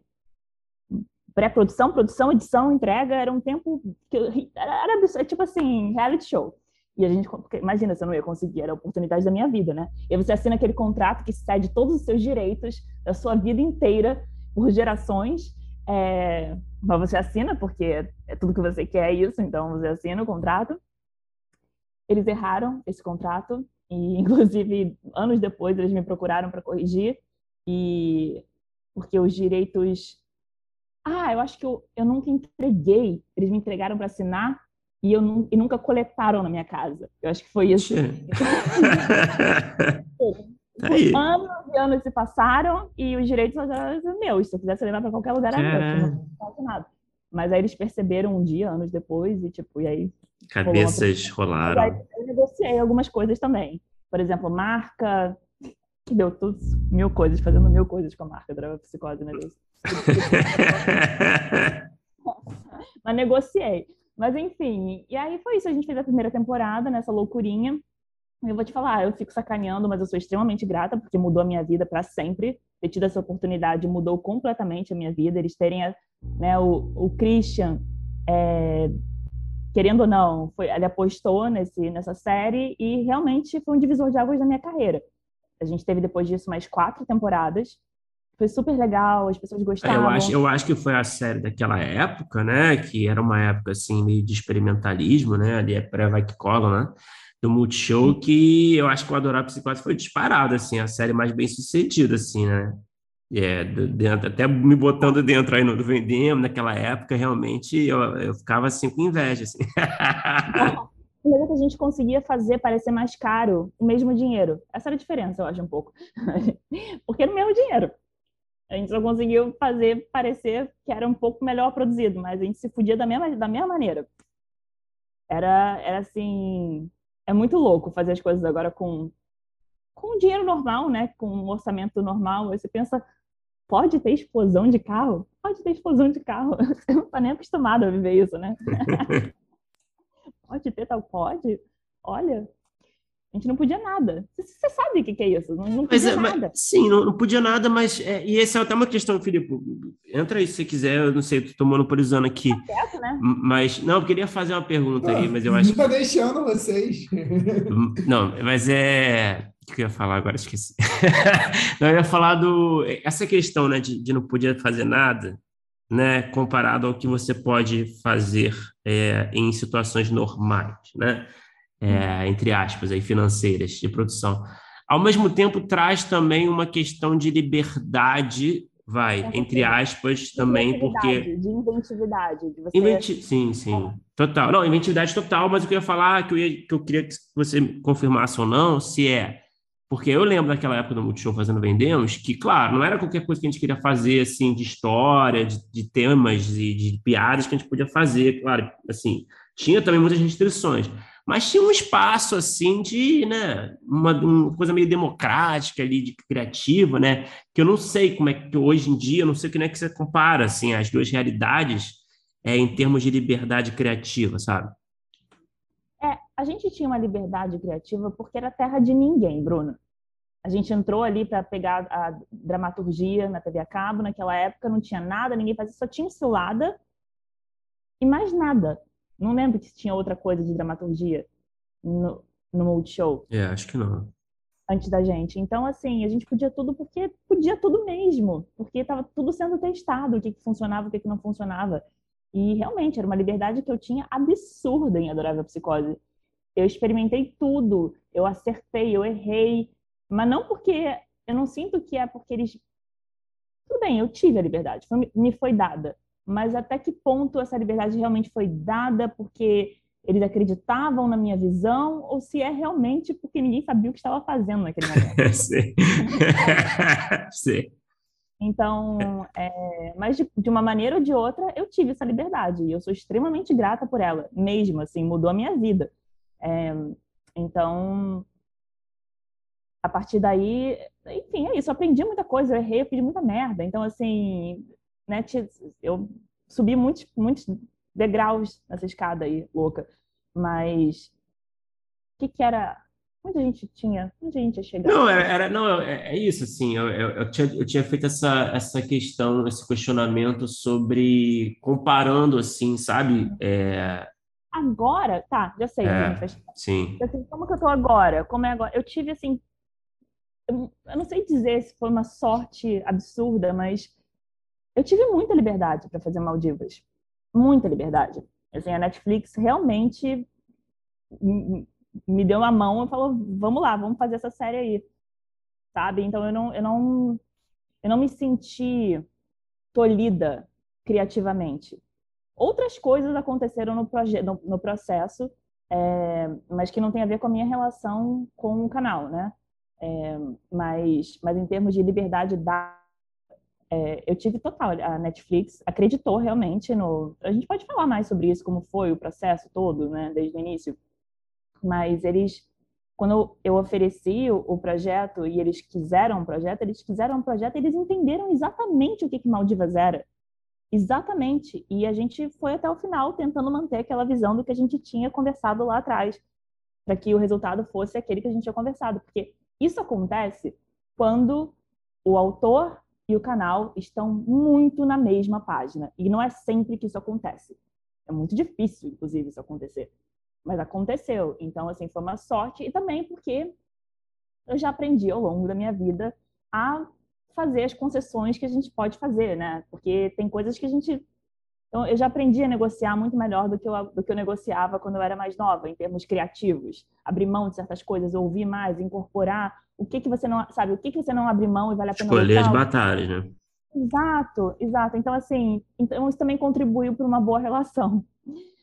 pré-produção, produção, edição, entrega, era um tempo que eu, era, era, tipo assim, reality show. E a gente, imagina eu não ia conseguir, era a oportunidade da minha vida, né? E você assina aquele contrato que cede todos os seus direitos da sua vida inteira por gerações. É, mas você assina porque é tudo que você quer é isso, então você assina o contrato. Eles erraram esse contrato e, inclusive, anos depois eles me procuraram para corrigir e porque os direitos ah, eu acho que eu, eu nunca entreguei. Eles me entregaram para assinar e, eu, e nunca coletaram na minha casa. Eu acho que foi isso. Tá aí. Anos e anos se passaram e os direitos eram meus. Se eu quisesse levar para qualquer lugar, era meu. Não nada. Mas aí eles perceberam um dia, anos depois, e tipo, e aí. Cabeças rolaram. Aí eu negociei algumas coisas também. Por exemplo, marca, que deu tudo, mil coisas, fazendo mil coisas com a marca da psicose, né? Mas negociei. Mas enfim, e aí foi isso. A gente fez a primeira temporada nessa loucurinha. Eu vou te falar, eu fico sacaneando, mas eu sou extremamente grata porque mudou a minha vida para sempre. Ter tido essa oportunidade mudou completamente a minha vida. Eles terem, né, o, o Christian, é, querendo ou não, foi, ele apostou nesse, nessa série e realmente foi um divisor de águas na minha carreira. A gente teve depois disso mais quatro temporadas. Foi super legal, as pessoas gostaram. É, eu, acho, eu acho que foi a série daquela época, né? Que era uma época assim meio de experimentalismo, né? Ali é pré-vai que cola, né? Do Multishow, que eu acho que o Adorar Psicose foi disparado, assim, a série mais bem sucedida, assim, né? É, dentro, até me botando dentro aí no do Vendemos, naquela época, realmente eu, eu ficava assim com inveja. Assim. Mas que a gente conseguia fazer parecer mais caro o mesmo dinheiro. Essa era a diferença, eu acho, um pouco. Porque era o mesmo dinheiro. A gente só conseguiu fazer parecer que era um pouco melhor produzido, mas a gente se fudia da mesma, da mesma maneira. Era, era assim. É muito louco fazer as coisas agora com, com dinheiro normal, né? Com um orçamento normal. Você pensa, pode ter explosão de carro? Pode ter explosão de carro. Você não está nem acostumado a viver isso, né? pode ter tal? Pode. Olha, a gente não podia nada. Você sabe o que, é isso? Não, não podia mas, nada. Mas, sim, não, não, podia nada, mas. É, e essa é até uma questão, Filipe. Entra aí se você quiser, eu não sei, estou monopolizando aqui. Tá certo, né? Mas, não, eu queria fazer uma pergunta ah, aí, mas eu acho. Não estou deixando vocês. não, mas é. O que eu ia falar agora? Esqueci. não, eu ia falar do. Essa questão, né, de, de não podia fazer nada né, comparado ao que você pode fazer é, em situações normais, né, é, entre aspas, aí, financeiras de produção. ao mesmo tempo traz também uma questão de liberdade vai, entre aspas, também, porque. De inventividade. De você... Inventi... Sim, sim. Total. Não, inventividade total, mas eu queria falar que eu, ia, que eu queria que você confirmasse ou não, se é. Porque eu lembro daquela época do Multishow fazendo Vendemos, que, claro, não era qualquer coisa que a gente queria fazer, assim, de história, de, de temas e de, de piadas que a gente podia fazer, claro, assim, tinha também muitas restrições mas tinha um espaço assim de, né, uma, uma, coisa meio democrática ali, de criativa, né, que eu não sei como é que hoje em dia, eu não sei como é que você compara assim as duas realidades é, em termos de liberdade criativa, sabe? É, a gente tinha uma liberdade criativa porque era terra de ninguém, Bruno. A gente entrou ali para pegar a dramaturgia na TV a cabo naquela época, não tinha nada, ninguém fazia, só tinha cilada e mais nada. Não lembro que tinha outra coisa de dramaturgia no, no Multishow. É, acho que não. Antes da gente. Então, assim, a gente podia tudo porque podia tudo mesmo. Porque estava tudo sendo testado, o que, que funcionava, o que, que não funcionava. E realmente era uma liberdade que eu tinha absurda em Adorável Psicose. Eu experimentei tudo, eu acertei, eu errei, mas não porque eu não sinto que é porque eles. Tudo bem, eu tive a liberdade, foi, me foi dada mas até que ponto essa liberdade realmente foi dada porque eles acreditavam na minha visão ou se é realmente porque ninguém sabia o que estava fazendo naquele momento. Sim. Sim. Então, é, mas de, de, uma maneira ou de outra, eu tive essa liberdade e eu sou extremamente grata por ela, mesmo assim, mudou a minha vida. É, então, a partir daí, enfim, é isso, eu aprendi muita coisa, eu errei, eu fiz muita merda. Então, assim, né, eu subi muitos, muitos degraus nessa escada aí, louca. Mas o que, que era Onde a gente tinha? Onde a gente ia chegar? Não, era, era não, é, é, isso, assim, eu, eu, eu, tinha, eu tinha feito essa, essa questão, esse questionamento sobre comparando, assim, sabe? É... Agora, tá, já sei. É, sim. Já sei como que eu tô agora, como é agora. Eu tive, assim, eu, eu não sei dizer se foi uma sorte absurda, mas eu tive muita liberdade para fazer Maldivas. Muita liberdade. Assim, a Netflix realmente me deu uma mão e falou: vamos lá, vamos fazer essa série aí. Sabe? Então eu não, eu não, eu não me senti tolhida criativamente. Outras coisas aconteceram no, no, no processo, é, mas que não tem a ver com a minha relação com o canal, né? É, mas, mas em termos de liberdade da é, eu tive total. A Netflix acreditou realmente no. A gente pode falar mais sobre isso, como foi o processo todo, né, desde o início. Mas eles, quando eu ofereci o, o projeto e eles quiseram um projeto, eles quiseram um projeto, eles entenderam exatamente o que, que Maldivas era. Exatamente. E a gente foi até o final tentando manter aquela visão do que a gente tinha conversado lá atrás, para que o resultado fosse aquele que a gente tinha conversado. Porque isso acontece quando o autor e o canal estão muito na mesma página. E não é sempre que isso acontece. É muito difícil, inclusive, isso acontecer. Mas aconteceu. Então, assim, foi uma sorte. E também porque eu já aprendi ao longo da minha vida a fazer as concessões que a gente pode fazer, né? Porque tem coisas que a gente então, eu já aprendi a negociar muito melhor do que, eu, do que eu negociava quando eu era mais nova, em termos criativos. Abrir mão de certas coisas, ouvir mais, incorporar. O que que você não, sabe, o que que você não abre mão e vale a pena Escolher as batalhas, né? Exato, exato. Então, assim, então isso também contribuiu para uma boa relação.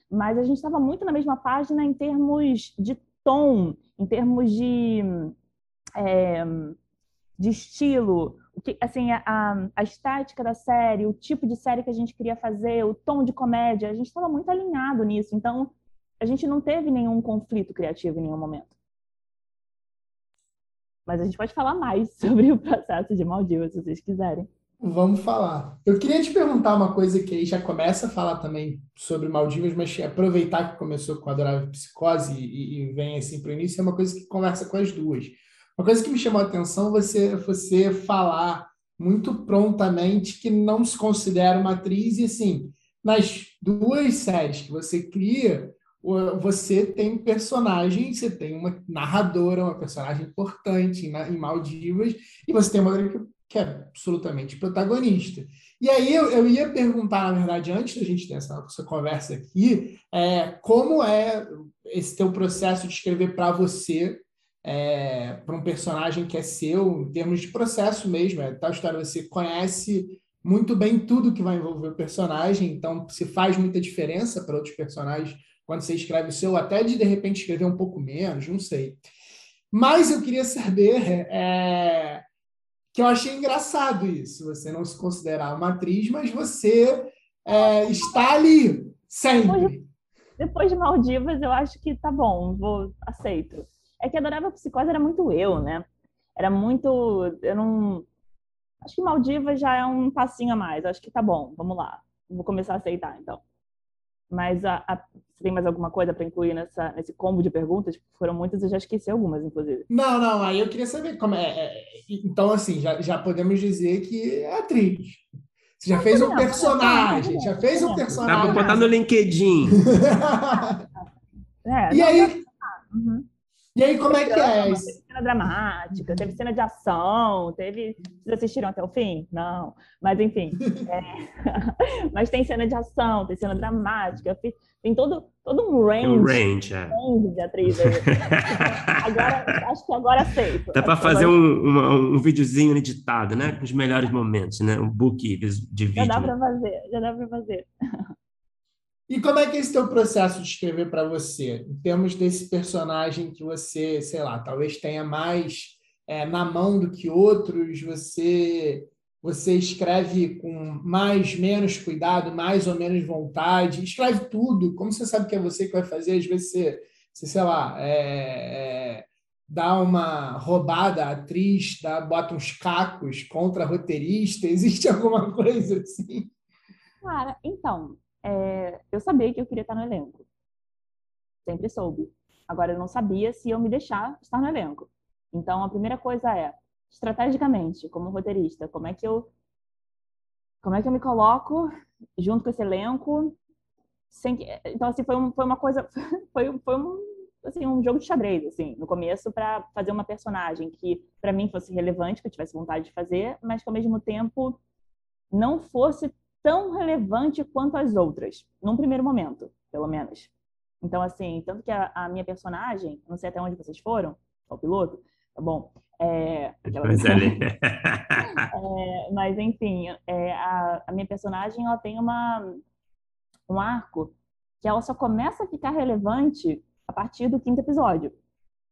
Mas a gente estava muito na mesma página em termos de tom, em termos de, é, de estilo, assim, a, a estética da série, o tipo de série que a gente queria fazer, o tom de comédia, a gente estava muito alinhado nisso. Então, a gente não teve nenhum conflito criativo em nenhum momento. Mas a gente pode falar mais sobre o processo de Maldivas, se vocês quiserem. Vamos falar. Eu queria te perguntar uma coisa que aí já começa a falar também sobre Maldivas, mas aproveitar que começou com a Adorável Psicose e, e vem assim para o início, é uma coisa que conversa com as duas. Uma coisa que me chamou a atenção você, você falar muito prontamente que não se considera uma atriz, e assim, nas duas séries que você cria, você tem personagem, você tem uma narradora, uma personagem importante em, em Maldivas, e você tem uma que é absolutamente protagonista. E aí eu, eu ia perguntar, na verdade, antes da gente ter essa, essa conversa aqui, é, como é esse teu processo de escrever para você é, para um personagem que é seu, em termos de processo mesmo. É tal história, você conhece muito bem tudo que vai envolver o personagem, então se faz muita diferença para outros personagens quando você escreve o seu, até de de repente escrever um pouco menos, não sei. Mas eu queria saber é, que eu achei engraçado isso, você não se considerar uma atriz, mas você é, está ali sempre. Depois de Maldivas, eu acho que tá bom, vou aceito. É que Adorável Psicose era muito eu, né? Era muito. Eu não. Acho que Maldivas já é um passinho a mais. Acho que tá bom, vamos lá. Vou começar a aceitar, então. Mas a, a, você tem mais alguma coisa para incluir nessa, nesse combo de perguntas? Foram muitas, eu já esqueci algumas, inclusive. Não, não, aí eu queria saber como é. é então, assim, já, já podemos dizer que é atriz. Você já não, fez um não, personagem, não, já fez um personagem. Dá para botar no LinkedIn. é, e aí. Uhum. E aí, como é que é? Teve cena dramática, teve cena de ação, teve. Vocês assistiram até o fim? Não. Mas, enfim. É... Mas tem cena de ação, tem cena dramática, tem todo, todo um range, um range, é. de atriz aí. agora, acho que agora aceito. Dá para fazer agora... um, uma, um videozinho editado, né? Com os melhores momentos, né? Um book de vídeo. Já dá para fazer, já dá para fazer. E como é que é esse teu processo de escrever para você, em termos desse personagem que você, sei lá, talvez tenha mais é, na mão do que outros, você você escreve com mais, menos cuidado, mais ou menos vontade, escreve tudo, como você sabe que é você que vai fazer, às vezes você, você sei lá, é, é, dá uma roubada à atriz, dá, bota uns cacos contra roteirista, existe alguma coisa assim? Cara, então, é, eu sabia que eu queria estar no elenco. Sempre soube. Agora, eu não sabia se eu me deixar estar no elenco. Então, a primeira coisa é, estrategicamente, como roteirista, como é que eu como é que eu me coloco junto com esse elenco sem que... então assim foi, um, foi uma coisa foi, foi um, assim, um jogo de xadrez assim no começo para fazer uma personagem que para mim fosse relevante que eu tivesse vontade de fazer mas que ao mesmo tempo não fosse tão relevante quanto as outras, num primeiro momento, pelo menos. Então, assim, tanto que a, a minha personagem, não sei até onde vocês foram, o piloto, tá bom? É, mas, é, mas, enfim, é, a, a, minha personagem ela tem uma, um arco que ela só começa a ficar relevante a partir do quinto episódio.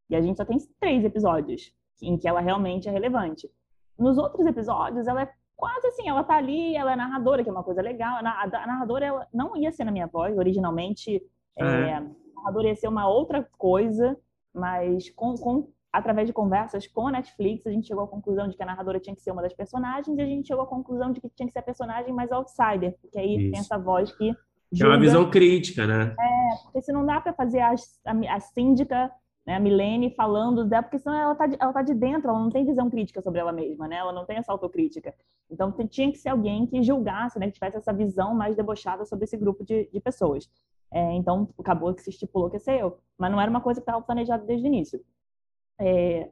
E a gente só tem três episódios em que ela realmente é relevante. Nos outros episódios, ela é quase assim, ela tá ali, ela é narradora, que é uma coisa legal. A, narradora ela não ia ser na minha voz, originalmente é. É, a narradora ia ser uma outra coisa, mas com, com, através de conversas com a Netflix, a gente chegou à conclusão de que a narradora tinha que ser uma das personagens e a gente chegou à conclusão de que tinha que ser a personagem mais outsider, porque aí Isso. tem essa voz que julga. É uma visão crítica, né? É, porque se não dá para fazer a, a, a síndica né, a Milene falando dela, porque senão ela está de, ela tá de dentro, ela não tem visão crítica sobre ela mesma, né? Ela não tem essa autocrítica. Então tinha que ser alguém que julgasse, né, que tivesse essa visão mais debochada sobre esse grupo de, de pessoas. É, então acabou que se estipulou que ia ser eu, mas não era uma coisa que estava planejada desde o início. É,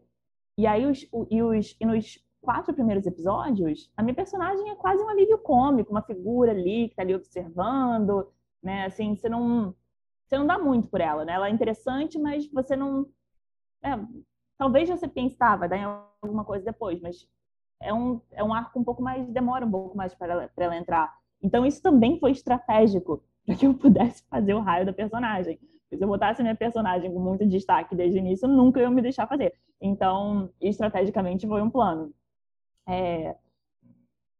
e aí os, e, os, e nos quatro primeiros episódios, a minha personagem é quase um alívio cômico, uma figura ali que está ali observando, né? Assim, você não você não dá muito por ela, né? Ela é interessante, mas você não. É, talvez você pense, tá, vai dar em alguma coisa depois, mas é um, é um arco um pouco mais. demora um pouco mais para ela, ela entrar. Então, isso também foi estratégico para que eu pudesse fazer o raio da personagem. Se eu botasse minha personagem com muito destaque desde o início, nunca ia me deixar fazer. Então, estrategicamente foi um plano. É,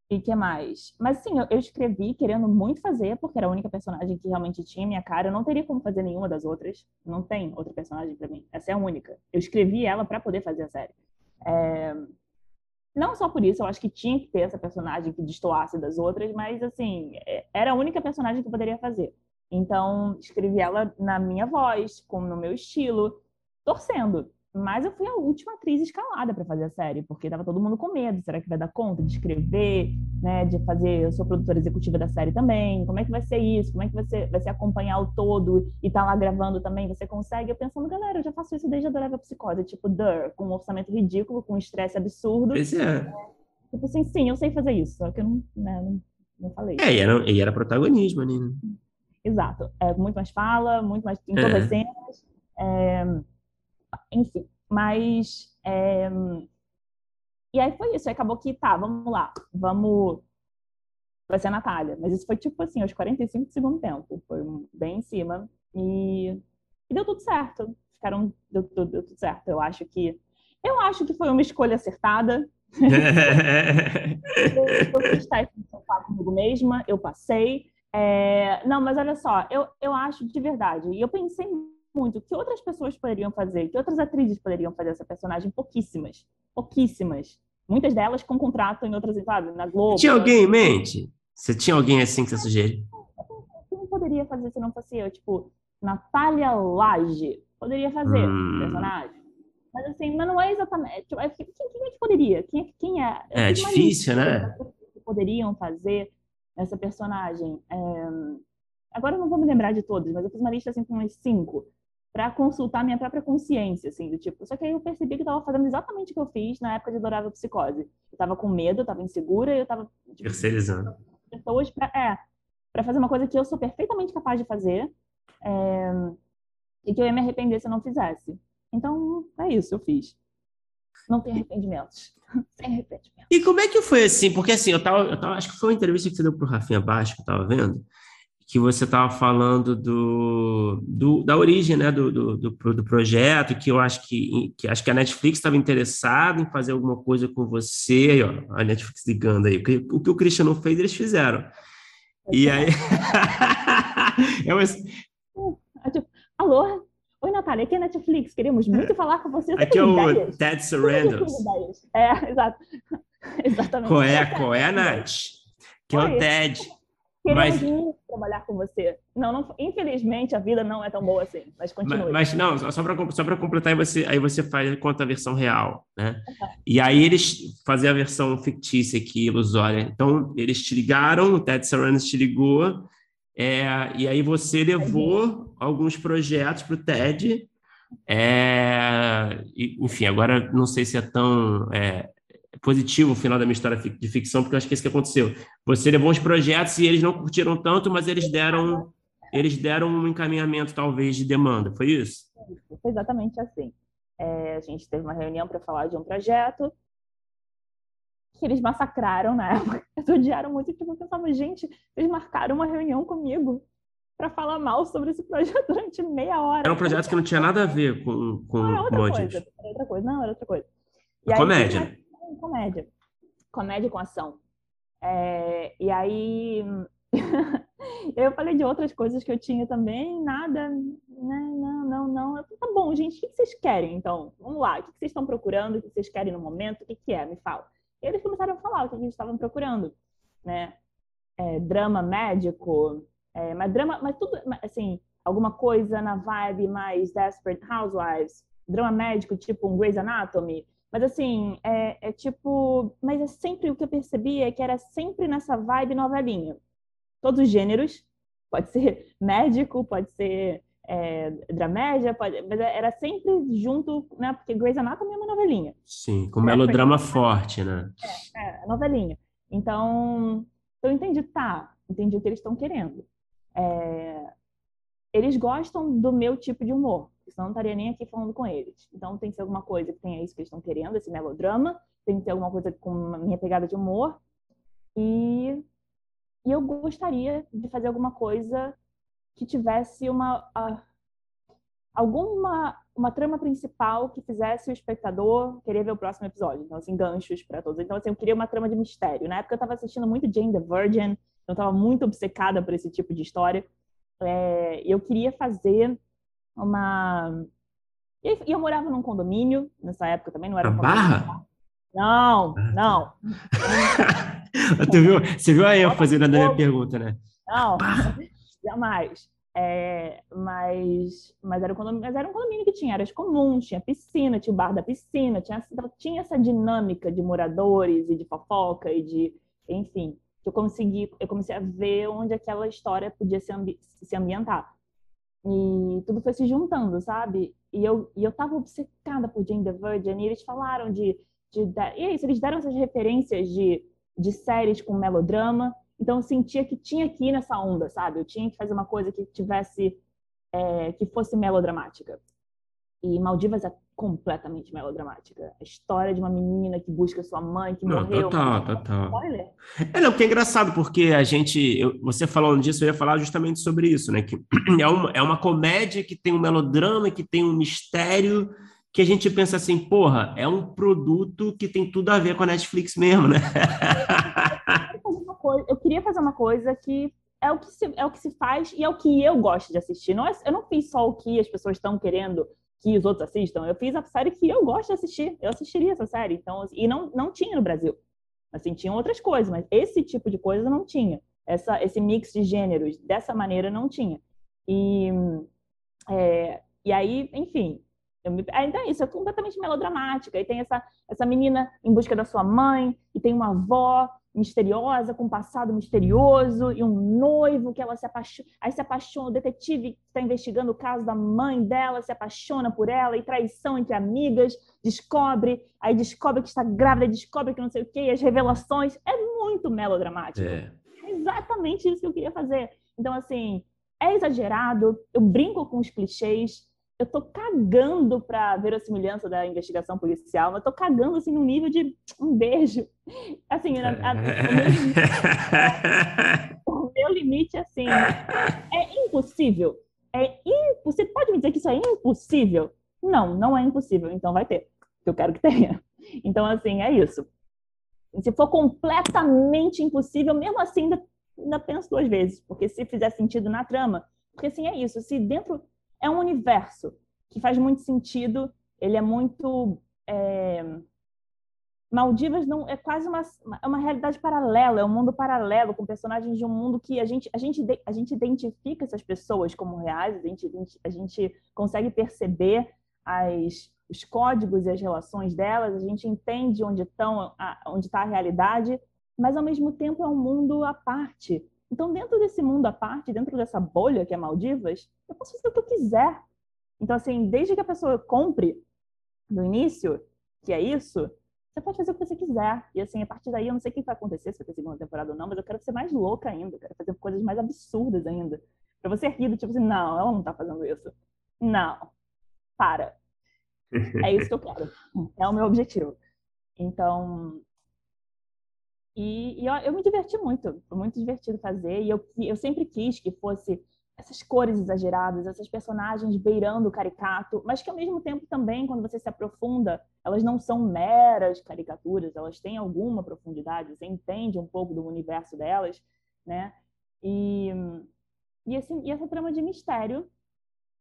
e que mais? Mas sim, eu, escrevi querendo muito fazer, porque era a única personagem que realmente tinha minha cara. Eu não teria como fazer nenhuma das outras. Não tem outra personagem para mim. Essa é a única. Eu escrevi ela para poder fazer a série. É... Não só por isso, eu acho que tinha que ter essa personagem que destoasse das outras, mas assim, é, era a única personagem que eu poderia fazer. Então, escrevi ela na minha voz, com no meu estilo, torcendo. Mas eu fui a última atriz escalada para fazer a série, porque tava todo mundo com medo. Será que vai dar conta de escrever, né? De fazer. Eu sou produtora executiva da série também. Como é que vai ser isso? Como é que vai ser, vai ser acompanhar o todo e tá lá gravando também? Você consegue? Eu pensando, galera, eu já faço isso desde Adorável Psicose, tipo, Dur, com um orçamento ridículo, com um estresse absurdo. Esse é. Tipo assim, sim, eu sei fazer isso, só que eu não, né, não, não falei. É, e era, e era protagonismo né? Exato. É, muito mais fala, muito mais em todas é. as cenas. É enfim. Mas. É... E aí foi isso. Acabou que, tá, vamos lá. Vamos. Vai ser a Natália. Mas isso foi tipo assim, aos 45 do segundo tempo. Foi bem em cima. E, e deu tudo certo. Ficaram. Deu, deu, deu tudo certo. Eu acho que. Eu acho que foi uma escolha acertada. eu, eu fiz teste de comigo mesma, eu passei. É... Não, mas olha só, eu, eu acho de verdade, e eu pensei muito que outras pessoas poderiam fazer, que outras atrizes poderiam fazer essa personagem, pouquíssimas, pouquíssimas. Muitas delas com contrato em outras, sabe, na Globo. Tinha alguém em mente? Você tinha alguém assim que você sugere? Quem poderia fazer se não fosse eu? Tipo, Natália Lage poderia fazer hum. personagem. Mas assim, mas não é exatamente. Tipo, é, quem, quem é que poderia? Quem, quem é? É difícil, né? Que poderiam fazer essa personagem. É... Agora eu não vou me lembrar de todos, mas eu fiz uma lista assim com umas cinco para consultar minha própria consciência, assim, do tipo. Só que aí eu percebi que eu tava fazendo exatamente o que eu fiz na época de Adorável Psicose. Eu tava com medo, eu tava insegura, eu tava. Tipo, Terceirizando. Pessoas pra, é, para fazer uma coisa que eu sou perfeitamente capaz de fazer é, e que eu ia me arrepender se eu não fizesse. Então, é isso, eu fiz. Não tem arrependimentos. Sem arrependimentos. E como é que foi assim? Porque assim, eu tava, eu tava, acho que foi uma entrevista que você deu pro Rafinha Baixo, que eu tava vendo que você estava falando do, do, da origem né, do, do, do, do, projeto, que eu acho que, que acho que a Netflix estava interessada em fazer alguma coisa com você, ó, a Netflix ligando aí, o que o Christian não fez, eles fizeram. E aí. é uma... Alô? Oi, Natália, aqui é a Netflix, queremos muito falar com você. Aqui é o ideias. Ted Surrenders. É, exato. Exatamente. Qual é, qual é, Nath? Que é o Ted. Queremos mas... trabalhar com você. Não, não, infelizmente a vida não é tão boa assim, mas continue. Mas, mas não, só para só para completar, aí você, aí você faz conta a versão real, né? Uhum. E aí eles fazem a versão fictícia aqui, ilusória. Então, eles te ligaram, o Ted Sarandos te ligou, é, e aí você levou uhum. alguns projetos para o TED. É, enfim, agora não sei se é tão é, positivo o final da minha história de ficção, porque eu acho que é isso que aconteceu. Você levou uns projetos e eles não curtiram tanto, mas eles deram eles deram um encaminhamento talvez de demanda, foi isso? Foi exatamente assim. É, a gente teve uma reunião para falar de um projeto que eles massacraram na época. Eles odiaram muito. Tipo, eu pensava, gente, eles marcaram uma reunião comigo para falar mal sobre esse projeto durante meia hora. Era um projeto que não tinha nada a ver com, com era outra coisa, era outra coisa. Não, era outra coisa. E comédia. Aí, comédia. Comédia com ação. É, e aí eu falei de outras coisas que eu tinha também, nada, né, não, não, não. Eu falei, tá bom, gente, o que vocês querem então? Vamos lá, o que vocês estão procurando, o que vocês querem no momento, o que, que é? Me fala. E eles começaram a falar o que eles estavam procurando, né? É, drama médico, é, mas drama, mas tudo, assim, alguma coisa na vibe mais Desperate Housewives, drama médico, tipo um Grey's Anatomy, mas assim, é, é, tipo. Mas é sempre o que eu percebi é que era sempre nessa vibe novelinha. Todos os gêneros. Pode ser médico, pode ser é, dramédia, pode, mas era sempre junto, né? Porque Grey's Anatomy é uma novelinha. Sim, com melodrama forte, né? É, é, novelinha. Então, eu entendi, tá, entendi o que eles estão querendo. É, eles gostam do meu tipo de humor senão não estaria nem aqui falando com eles. Então tem que ser alguma coisa que tenha isso que eles estão querendo, esse melodrama, tem que ter alguma coisa com a minha pegada de humor. E, e eu gostaria de fazer alguma coisa que tivesse uma a, alguma uma trama principal que fizesse o espectador querer ver o próximo episódio. Então, assim, ganchos para todos. Então, assim, eu queria uma trama de mistério. Na época eu estava assistindo muito Jane the Virgin, eu estava muito obcecada por esse tipo de história. É, eu queria fazer uma. E eu morava num condomínio nessa época também, não era um Barra? Não, ah, tá. não. você, viu, você viu a ênfase na minha pergunta, né? Não, jamais. É, mas, mas, era um condomínio, mas era um condomínio que tinha áreas comuns, tinha piscina, tinha o bar da piscina, tinha, tinha essa dinâmica de moradores e de fofoca e de, enfim, que eu consegui, eu comecei a ver onde aquela história podia se, ambi se ambientar. E tudo foi se juntando, sabe? E eu, e eu tava obcecada por Jane the Virgin, e eles falaram de, de, de. E é isso, eles deram essas referências de, de séries com melodrama. Então eu sentia que tinha que ir nessa onda, sabe? Eu tinha que fazer uma coisa que tivesse. É, que fosse melodramática. E Maldivas é completamente melodramática. A história de uma menina que busca sua mãe, que Não, morreu. total, total. Spoiler. É, não, porque é engraçado, porque a gente, eu- você falando disso, eu ia falar justamente sobre isso, né? Que é uma, é uma comédia que tem um melodrama, que tem um mistério, que a gente pensa assim, porra, é um produto que tem tudo a ver com a Netflix mesmo, né? quero fazer uma coisa- eu queria fazer uma coisa que é o que se, é o que se faz e é o que eu gosto de assistir. Não é- eu não fiz só o que as pessoas estão querendo que os outros assistam. Eu fiz a série que eu gosto de assistir. Eu assistiria essa série. Então, e não, não tinha no Brasil. Assim, tinham outras coisas, mas esse tipo de coisa não tinha. Essa, esse mix de gêneros, dessa maneira, não tinha. E, é, e aí, enfim, me- então é isso, é completamente melodramática. E tem essa, essa menina em busca da sua mãe, e tem uma avó misteriosa, com um passado misterioso, e um noivo que ela se apaixona. Aí se apaixona, o detetive que está investigando o caso da mãe dela se apaixona por ela, e traição entre amigas, descobre, aí descobre que está grávida, descobre que não sei o quê, e as revelações. É muito melodramático. É. É exatamente isso que eu queria fazer. Então, assim, é exagerado, eu brinco com os clichês, eu tô cagando pra verossimilhança da investigação policial, mas tô cagando, assim, num nível de um beijo. Assim, na- a- o meu limite, assim, é impossível. É. Você pode me dizer que isso é impossível? Não, não é impossível, então vai ter. Eu quero que tenha. Então, assim, é isso. Se for completamente impossível, mesmo assim, ainda, ainda penso duas vezes, porque se fizer sentido na trama, porque assim é isso, se dentro é um universo que faz muito sentido, ele é muito é, Maldivas não é quase uma, é uma realidade paralela, é um mundo paralelo com personagens de um mundo que a gente a gente a gente identifica essas pessoas como reais, a gente a gente consegue perceber as os códigos e as relações delas, a gente entende onde estão onde está a realidade, mas ao mesmo tempo é um mundo à parte. Então, dentro desse mundo à parte, dentro dessa bolha que é Maldivas, eu posso fazer o que eu quiser. Então, assim, desde que a pessoa compre no início, que é isso, você pode fazer o que você quiser. E assim, a partir daí, eu não sei o que vai acontecer, se vai ter segunda temporada ou não, mas eu quero ser mais louca ainda, eu quero fazer coisas mais absurdas ainda. Pra você rir do tipo assim, não, ela não tá fazendo isso. Não, para. É isso que eu quero. É o meu objetivo. Então, e, e eu, eu, me diverti muito, foi muito divertido fazer. E eu, eu sempre quis que fosse essas cores exageradas, essas personagens beirando o caricato, mas que ao mesmo tempo também, quando você se aprofunda, elas não são meras caricaturas, elas têm alguma profundidade, você entende um pouco do universo delas, né? E, e, esse, e essa trama de mistério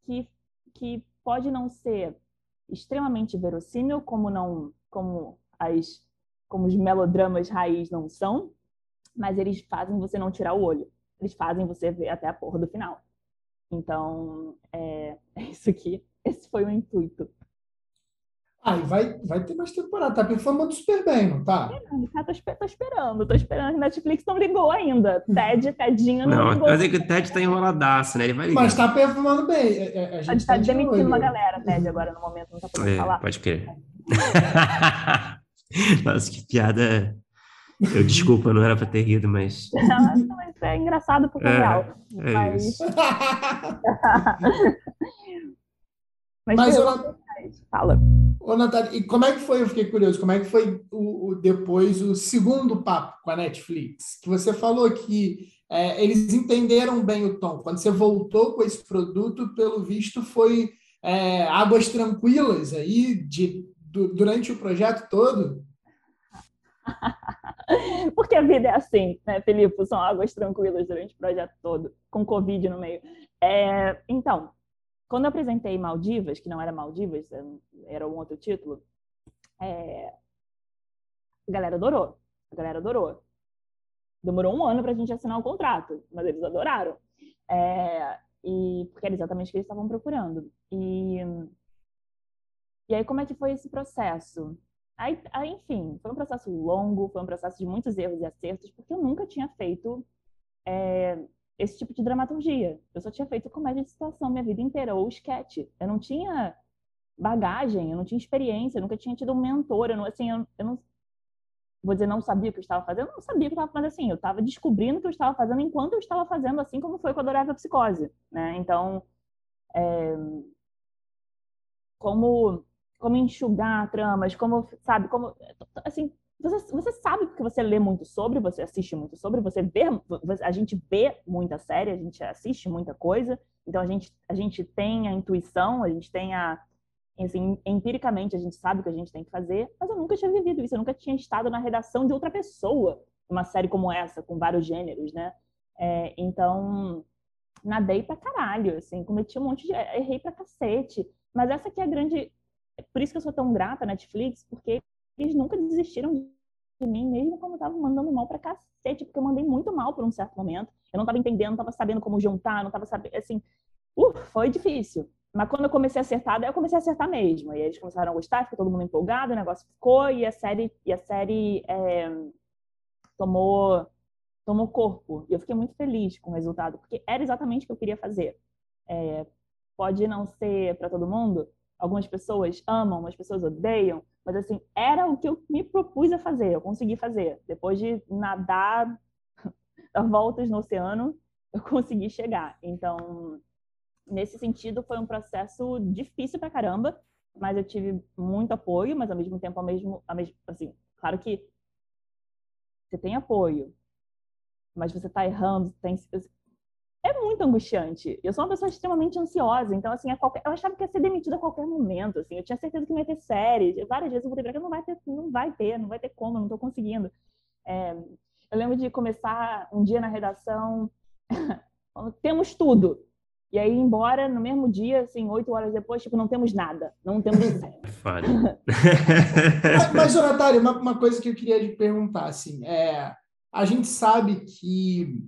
que, que pode não ser extremamente verossímil, como não, como as como os melodramas raiz não são, mas eles fazem você não tirar o olho. Eles fazem você ver até a porra do final. Então, é, é isso aqui. Esse foi o intuito. Ah, e vai, vai ter mais temporada. Tá performando super bem, não tá? É, tô, tô esperando, tô esperando. Netflix não ligou ainda. Ted, Tedinho não, não ligou. Mas é que o Ted tá enroladaço, né? Ele vai ligar. Mas tá performando bem. A, a gente tá, tá de demitindo olho. uma galera, Ted, agora no momento. Não tá podendo É, falar. pode crer. Nossa, que piada. Eu desculpa, não era pra ter rido, mas. Não, mas é engraçado porque é, É, real. É Mas- isso. Mas, Mas, eu- fala. ô, Natália, e como é que foi? Eu fiquei curioso. Como é que foi o, o- depois o segundo papo com a Netflix? Que você falou que é, eles entenderam bem o tom. Quando você voltou com esse produto, pelo visto, foi é, águas tranquilas aí de, du- durante o projeto todo. Porque a vida é assim, né, Felipe? São águas tranquilas durante o projeto todo, com Covid no meio. É, então, quando eu apresentei Maldivas, que não era Maldivas, era um outro título, é, a galera adorou. A galera adorou. Demorou um ano para a gente assinar o contrato, mas eles adoraram. É, e, porque era exatamente o que eles estavam procurando. E, e aí, como é que foi esse processo? Aí, aí, enfim, foi um processo longo, foi um processo de muitos erros e acertos, porque eu nunca tinha feito é, esse tipo de dramaturgia. Eu só tinha feito comédia de situação minha vida inteira, ou sketch. Eu não tinha bagagem, eu não tinha experiência, eu nunca tinha tido um mentor, eu não, assim, eu, eu não vou dizer não sabia o que eu estava fazendo, eu não sabia o que eu estava fazendo, assim, eu estava descobrindo o que eu estava fazendo enquanto eu estava fazendo, assim como foi com a Adorável Psicose, né? Então, é, como como enxugar tramas, como sabe, como assim, você, você sabe porque você lê muito sobre, você assiste muito sobre, você vê, a gente vê muita série, a gente assiste muita coisa, então a gente, a gente tem a intuição, a gente tem a. Assim, empiricamente a gente sabe o que a gente tem que fazer, mas eu nunca tinha vivido isso, eu nunca tinha estado na redação de outra pessoa, uma série como essa, com vários gêneros, né? É, então, nadei pra caralho, assim, cometi um monte de. errei pra cacete. Mas essa aqui é a grande. Por isso que eu sou tão grata à Netflix, porque eles nunca desistiram de mim, mesmo quando eu tava mandando mal pra cacete, porque eu mandei muito mal por um certo momento. Eu não tava entendendo, não tava sabendo como juntar, não tava sabendo, assim, uh, foi difícil. Mas quando eu comecei a acertar, daí eu comecei a acertar mesmo. E eles começaram a gostar, ficou todo mundo empolgado, o negócio ficou, e a série, e a série é, tomou, tomou corpo. E eu fiquei muito feliz com o resultado, porque era exatamente o que eu queria fazer. É, pode não ser para todo mundo, algumas pessoas amam, algumas pessoas odeiam, mas assim, era o que eu me propus a fazer, eu consegui fazer. Depois de nadar voltas no oceano, eu consegui chegar. Então, nesse sentido, foi um processo difícil pra caramba, mas eu tive muito apoio, mas ao mesmo tempo, ao mesmo, ao mesmo assim, claro que você tem apoio, mas você tá errando, tem, é muito angustiante. Eu sou uma pessoa extremamente ansiosa, então, assim, qualquer... eu achava que ia ser demitida a qualquer momento, assim, eu tinha certeza que não ia ter série. Várias vezes eu vou ter que não vai ter, não vai ter, não vai ter como, não estou conseguindo. É... Eu lembro de começar um dia na redação, temos tudo. E aí, embora no mesmo dia, assim, oito horas depois, tipo, não temos nada, não temos série. mas, mas Natália, uma, uma coisa que eu queria te perguntar, assim, é, a gente sabe que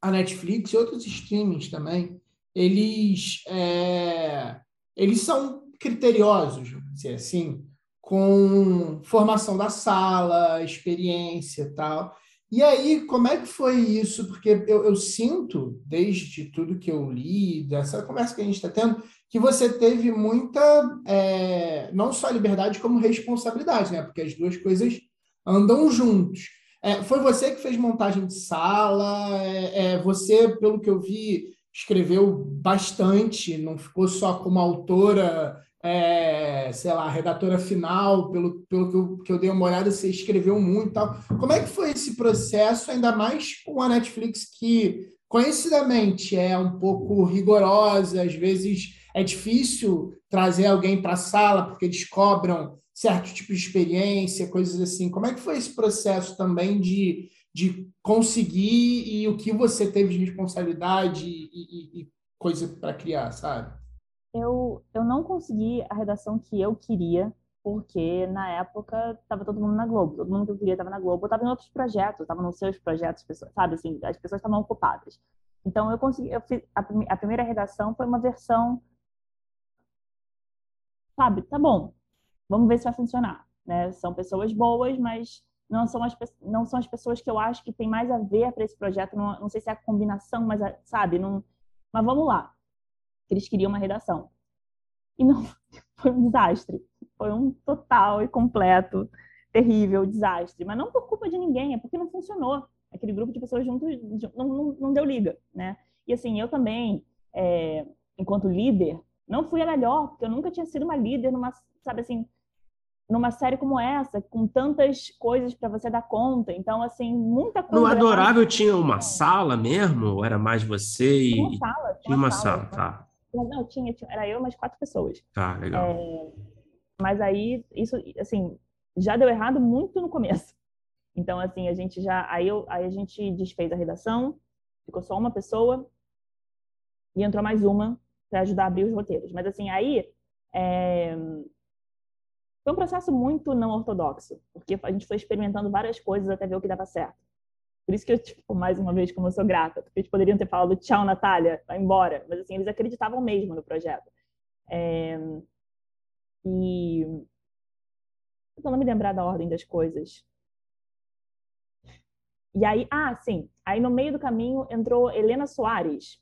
a Netflix e outros streamings também, eles, é, eles são criteriosos, vamos dizer assim, com formação da sala, experiência e tal. E aí, como é que foi isso? Porque eu, eu, sinto, desde tudo que eu li, dessa conversa que a gente está tendo, que você teve muita, é, não só liberdade, como responsabilidade, né? Porque as duas coisas andam juntos. É, foi você que fez montagem de sala? É, é, você, pelo que eu vi, escreveu bastante, não ficou só como autora, é, sei lá, redatora final, pelo, pelo que eu, que eu dei uma olhada, você escreveu muito e tal. Como é que foi esse processo, ainda mais com a Netflix, que conhecidamente é um pouco rigorosa, às vezes é difícil trazer alguém para a sala, porque eles cobram certo tipo de experiência, coisas assim. Como é que foi esse processo também de, de conseguir e o que você teve de responsabilidade e, e, e coisa para criar, sabe? Eu, eu não consegui a redação que eu queria, porque na época estava todo mundo na Globo, todo mundo que eu queria estava na Globo, eu estava em outros projetos, estava nos seus projetos, sabe assim, as pessoas estavam ocupadas. Então eu consegui, eu fiz, a, a primeira redação foi uma versão, sabe, tá bom, vamos ver se vai funcionar. Né? São pessoas boas, mas não são as, não são as pessoas que eu acho que tem mais a ver para esse projeto. Não, não sei se é a combinação, mas sabe, não, mas vamos lá. Eles queriam uma redação. E não foi um desastre. Foi um total e completo, terrível desastre. Mas não por culpa de ninguém, é porque não funcionou. Aquele grupo de pessoas juntos não, não, não deu liga, né? E assim, eu também, é, enquanto líder, não fui a melhor, porque eu nunca tinha sido uma líder numa, sabe assim, numa série como essa, com tantas coisas para você dar conta. Então, assim, muita coisa. No Adorável tinha uma sala mesmo? Ou era mais você e. Tinha uma sala. Tinha, tinha uma sala, sala, tá. Não, tinha, tinha, era eu mais quatro pessoas. Tá, legal. É, mas aí, isso, assim, já deu errado muito no começo. Então, assim, a gente já. Aí, eu, aí a gente desfez a redação, ficou só uma pessoa, e entrou mais uma para ajudar a abrir os roteiros. Mas, assim, aí. É, foi um processo muito não ortodoxo, porque a gente foi experimentando várias coisas até ver o que dava certo. Por isso que eu, tipo, mais uma vez, como eu sou grata, porque eles poderiam ter falado tchau, Natália, vai embora. Mas, assim, eles acreditavam mesmo no projeto. É... E... Eu não me lembrar da ordem das coisas. E aí, ah, sim. Aí no meio do caminho entrou Helena Soares.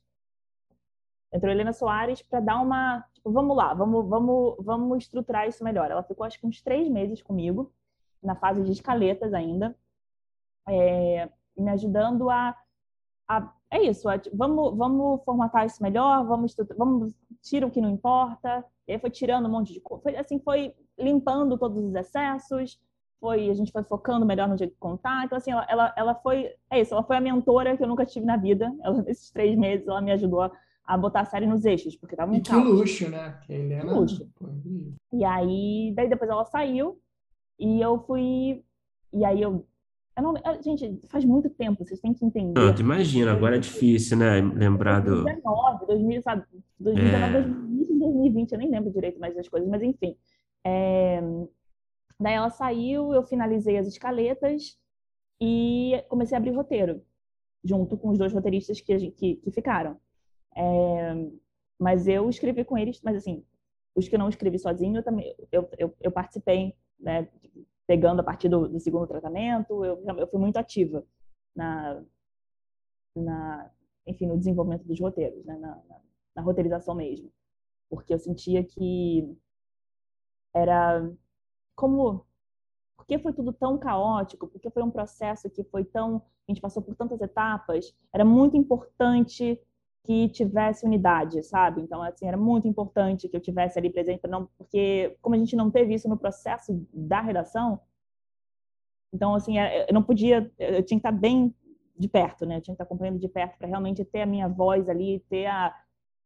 Entrou Helena Soares para dar uma vamos lá, vamos, vamos, vamos estruturar isso melhor. Ela ficou acho que uns três meses comigo, na fase de escaletas ainda, é, me ajudando a, a é isso, é, vamos, vamos formatar isso melhor, vamos, vamos tira o que não importa. E aí foi tirando um monte de coisa. Foi, assim, foi limpando todos os excessos, foi, a gente foi focando melhor no jeito de contar. Então, assim, ela, ela, ela foi, é isso, ela foi a mentora que eu nunca tive na vida. Ela, nesses três meses, ela me ajudou a, a botar a série nos eixos, porque tava um e que luxo, né? Que Helena... Que luxo. E aí, daí depois ela saiu e eu fui, e aí eu eu não, gente, faz muito tempo, vocês têm que entender. Não, tu imagina, agora é difícil, né? Lembrar do. 2019, 2000, sabe? 2019, é... 2020, eu nem lembro direito mais das coisas, mas enfim. É... Daí ela saiu, eu finalizei as escaletas e comecei a abrir roteiro, junto com os dois roteiristas que, que, que ficaram. É... Mas eu escrevi com eles, mas assim, os que não escrevi sozinho, eu também eu, eu, eu participei, né? pegando a partir do, do segundo tratamento, eu, eu fui muito ativa na, na, enfim, no desenvolvimento dos roteiros, né? na, na, na roteirização mesmo, porque eu sentia que era como porque foi tudo tão caótico, porque foi um processo que foi tão a gente passou por tantas etapas, era muito importante que tivesse unidade, sabe? Então, assim, era muito importante que eu tivesse ali presente, não, porque como a gente não teve isso no processo da redação, então, assim, é, eu não podia, eu tinha que estar bem de perto, né? Eu tinha que estar acompanhando de perto para realmente ter a minha voz ali, ter a,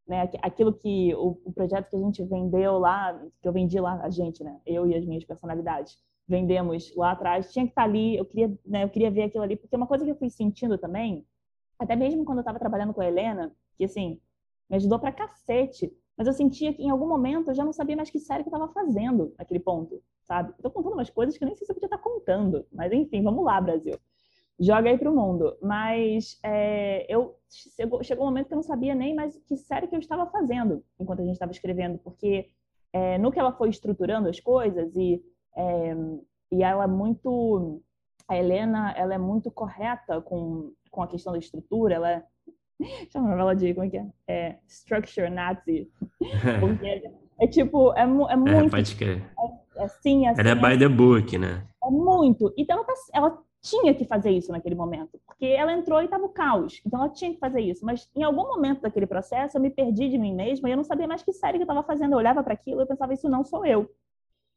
né, aquilo que o, o, projeto que a gente vendeu lá, que eu vendi lá, a gente, né? Eu e as minhas personalidades vendemos lá atrás, tinha que estar ali, eu queria, né, eu queria ver aquilo ali, porque uma coisa que eu fui sentindo também, até mesmo quando eu estava trabalhando com a Helena, que assim, me ajudou pra cacete. Mas eu sentia que em algum momento eu já não sabia mais que série que eu estava fazendo naquele ponto, sabe? Estou contando umas coisas que eu nem sei se eu podia estar contando. Mas enfim, vamos lá, Brasil. Joga aí pro mundo. Mas é, eu chegou, chegou um momento que eu não sabia nem mais que série que eu estava fazendo enquanto a gente estava escrevendo, porque é, no que ela foi estruturando as coisas e, é, e ela é muito a Helena ela é muito correta com, com a questão da estrutura ela é chamava ela de, como é que é? é structure Nazi. É, é tipo, é, é, é muito... É, pode crer. É, assim, assim, ela é by the book, né? É muito. Então, ela, tá, ela tinha que fazer isso naquele momento, porque ela entrou e estava o caos. Então, ela tinha que fazer isso. Mas, em algum momento daquele processo, eu me perdi de mim mesma e eu não sabia mais que série que eu estava fazendo. Eu olhava para aquilo e pensava, isso não sou eu.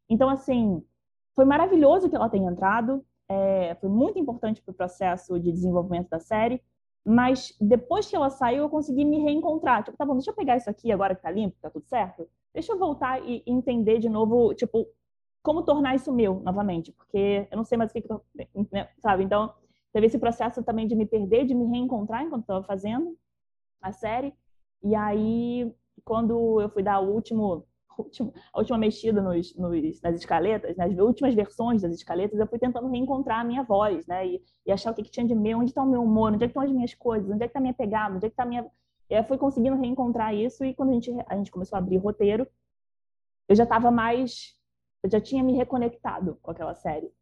Então, assim, foi maravilhoso que ela tenha entrado. É, foi muito importante para o processo de desenvolvimento da série. Mas depois que ela saiu, eu consegui me reencontrar. Tipo, tá bom, deixa eu pegar isso aqui agora que tá limpo, tá tudo certo. Deixa eu voltar e entender de novo, tipo, como tornar isso meu novamente, porque eu não sei mais o que, que tô, né, sabe? Então, teve esse processo também de me perder, de me reencontrar enquanto estava fazendo a série. E aí, quando eu fui dar o último a última mexida nos, nos, nas escaletas, nas últimas versões das escaletas, eu fui tentando reencontrar a minha voz, né? E, e achar o que, que, tinha de meu, onde está o meu humor, onde é estão as minhas coisas, onde é que está a minha pegada, onde é que está a minha... E eu fui conseguindo reencontrar isso e quando a gente, a gente começou a abrir roteiro, eu já estava mais... Eu já tinha me reconectado com aquela série.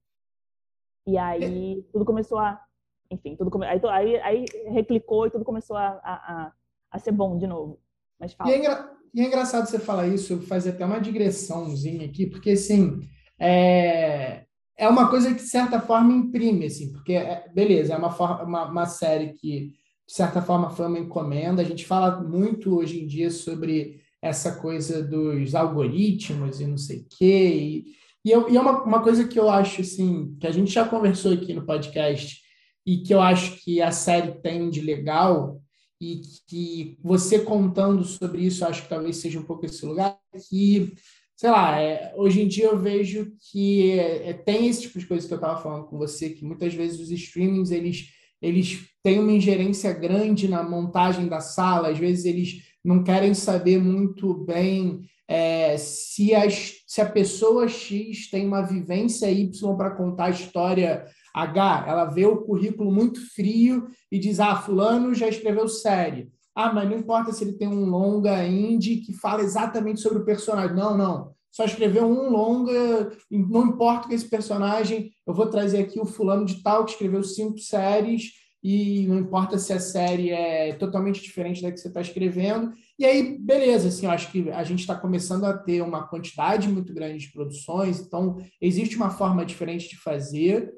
E aí tudo começou a... Enfim, tudo come... aí, aí, aí reclicou e tudo começou a, a, a, a ser bom de novo. Mas fala. E é, engra... e é engraçado você falar isso, fazer até uma digressãozinha aqui, porque assim, é, é uma coisa que de certa forma imprime, assim, porque, é, beleza, é uma, forma, uma, uma série que de certa forma foi uma encomenda. A gente fala muito hoje em dia sobre essa coisa dos algoritmos e não sei o quê. E, e, eu, e é uma, uma coisa que eu acho, assim, que a gente já conversou aqui no podcast e que eu acho que a série tem de legal, e que você contando sobre isso, acho que talvez seja um pouco esse lugar, que, sei lá, é, hoje em dia eu vejo que é, é tem esse tipo de coisa que eu estava falando com você, que muitas vezes os streamings, eles, eles têm uma ingerência grande na montagem da sala, às vezes eles não querem saber muito bem é, se, as, se a pessoa X tem uma vivência Y para contar a história H, ela vê o currículo muito frio e diz: ah, Fulano já escreveu série. Ah, mas não importa se ele tem um longa indie que fala exatamente sobre o personagem. Não, não. Só escreveu um longa, não importa que esse personagem, eu vou trazer aqui o fulano de tal que escreveu cinco séries e não importa se a série é totalmente diferente da que você está escrevendo. E aí, beleza, assim, eu acho que a gente está começando a ter uma quantidade muito grande de produções, então existe uma forma diferente de fazer,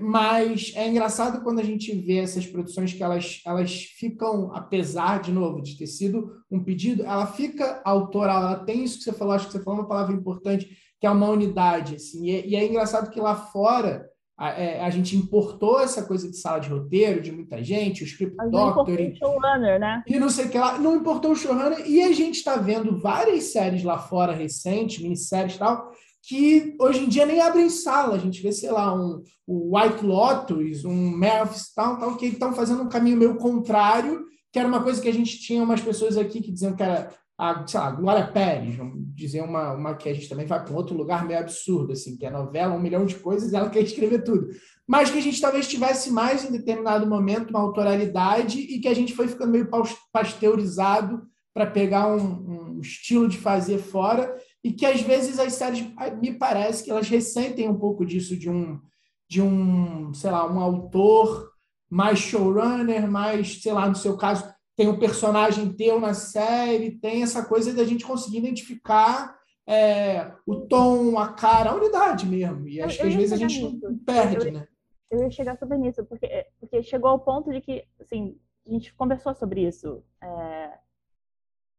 Mas é engraçado quando a gente vê essas produções que elas, elas ficam, apesar, de novo, de ter sido um pedido, ela fica autoral, ela tem isso que você falou, acho que você falou uma palavra importante, que é uma unidade. Assim, e, é, e é engraçado que lá fora a, é, a, gente importou essa coisa de sala de roteiro de muita gente, o script doctor e, showrunner, né? e não sei o que lá, não importou o showrunner e a gente está vendo várias séries lá fora recentes, minisséries e tal, que hoje em dia nem abrem sala. A gente vê, sei lá, um, um White Lotus, um Memphis, tal, tal, que estão fazendo um caminho meio contrário, que era uma coisa que a gente tinha umas pessoas aqui que diziam que era a, sei lá, Glória Pérez, vamos dizer uma, uma que a gente também vai para outro lugar meio absurdo, assim, que é novela, um milhão de coisas, ela quer escrever tudo. Mas que a gente talvez tivesse mais em determinado momento uma autoralidade e que a gente foi ficando meio pasteurizado para pegar um, um, estilo de fazer fora e que às vezes as séries me parece que elas ressentem um pouco disso de um de um sei lá um autor mais showrunner mais sei lá no seu caso tem um personagem teu na série, tem essa coisa da gente conseguir identificar é, o tom, a cara, a unidade mesmo. E acho eu, que às vezes a gente nisso. perde, eu, né? Eu ia chegar super nisso, porque, porque chegou ao ponto de que, assim, a gente conversou sobre isso, é,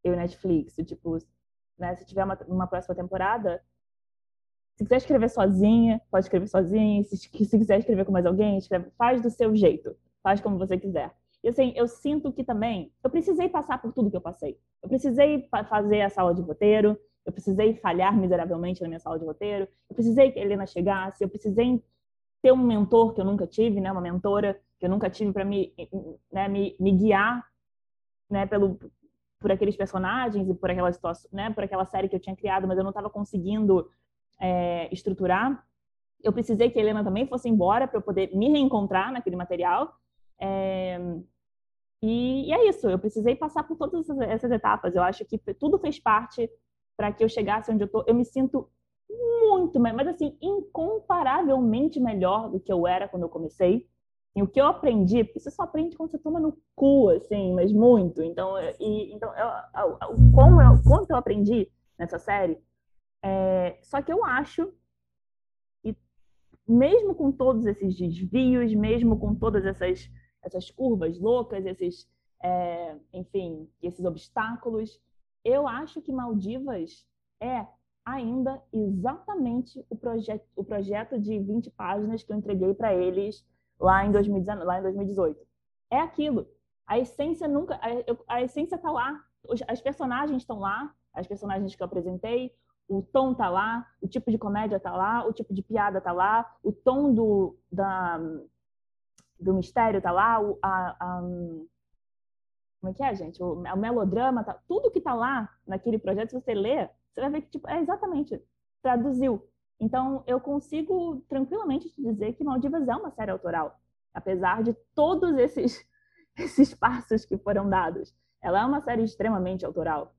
eu e Netflix, tipo, né, se tiver uma, uma próxima temporada, se quiser escrever sozinha, pode escrever sozinha, se, se quiser escrever com mais alguém, escreve, faz do seu jeito, faz como você quiser. E assim, eu sinto que também eu precisei passar por tudo que eu passei. Eu precisei fazer a sala de roteiro, eu precisei falhar miseravelmente na minha sala de roteiro, eu precisei que a Helena chegasse, eu precisei ter um mentor que eu nunca tive, né, uma mentora que eu nunca tive para me, né, me, me guiar, né, pelo por aqueles personagens e por aquela situação, né, por aquela série que eu tinha criado, mas eu não estava conseguindo é, estruturar. Eu precisei que a Helena também fosse embora para eu poder me reencontrar naquele material. É, e, e, é isso, eu precisei passar por todas essas etapas. Eu acho que tudo fez parte para que eu chegasse onde eu tô. Eu me sinto muito, mas assim, incomparavelmente melhor do que eu era quando eu comecei. E o que eu aprendi, porque você só aprende quando você toma no cu, assim, mas muito. Então, e, então eu, eu, como eu, quanto eu aprendi nessa série, é, só que eu acho que mesmo com todos esses desvios, mesmo com todas essas essas curvas loucas, esses, é, enfim, esses obstáculos. Eu acho que Maldivas é ainda exatamente o, projeto, o projeto de 20 páginas que eu entreguei para eles lá em, 2019, lá em 2018. É aquilo. A essência nunca. A, a essência está lá. As personagens estão lá, as personagens que eu apresentei, o tom tá lá, o tipo de comédia tá lá, o tipo de piada tá lá, o tom do, da, do mistério tá lá, o, a, a, como é que é, gente? O, o, melodrama, tá, tudo que tá lá naquele projeto, se você ler, você vai ver que tipo, é exatamente, traduziu. Então, eu consigo tranquilamente te dizer que Maldivas é uma série autoral, apesar de todos esses, esses passos que foram dados. Ela é uma série extremamente autoral.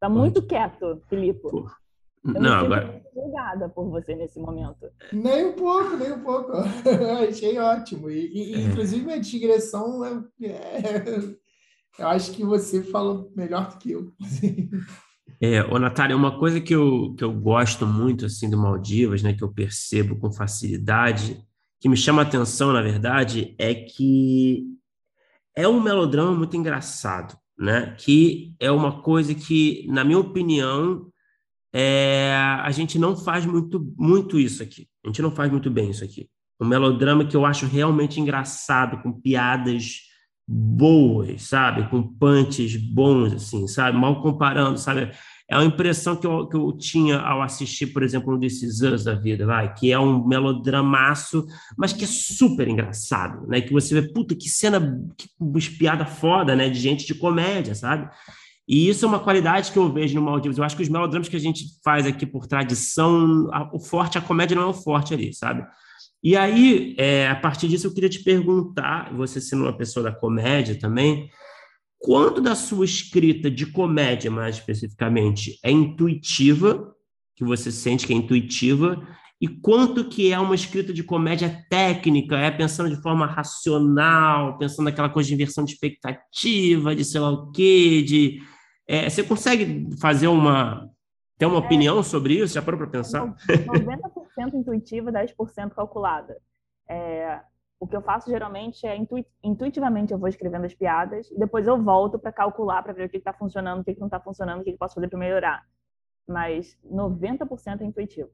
Tá muito quieto, Filipe. Eu não, agora. julgada por você nesse momento. Nem um pouco, nem um pouco. Achei ótimo. E, e é. inclusive, a digressão, é, é, eu acho que você falou melhor do que eu. É, ô Natália, uma coisa que eu, que eu gosto muito assim do Maldivas, né, que eu percebo com facilidade, que me chama a atenção, na verdade, é que é um melodrama muito engraçado, né? Que é uma coisa que, na minha opinião, é, a gente não faz muito, muito isso aqui. A gente não faz muito bem isso aqui. Um melodrama que eu acho realmente engraçado, com piadas boas, sabe? Com punches bons, assim, sabe? Mal comparando, sabe? É uma impressão que eu, que eu tinha ao assistir, por exemplo, um desses anos da vida, vai, que é um melodramaço, mas que é super engraçado, né? Que você vê, puta, que cena, que piada foda, né? De gente de comédia, sabe? E isso é uma qualidade que eu vejo no Maldivas. Eu acho que os melodramas que a gente faz aqui por tradição, o forte, a comédia não é o forte ali, sabe? E aí, é, a partir disso, eu queria te perguntar, você sendo uma pessoa da comédia também, quanto da sua escrita de comédia, mais especificamente, é intuitiva, que você sente que é intuitiva, e quanto que é uma escrita de comédia técnica, é pensando de forma racional, pensando naquela coisa de inversão de expectativa, de sei lá o quê, de é, você consegue fazer uma ter uma é, opinião sobre isso? Já parou para pensar? 90%, intuitiva, 10% calculada. É, o que eu faço geralmente é intuit intuitivamente eu vou escrevendo as piadas e depois eu volto para calcular para ver o que está funcionando, o que, que não está funcionando, o que, que posso fazer para melhorar. Mas 90% é intuitivo.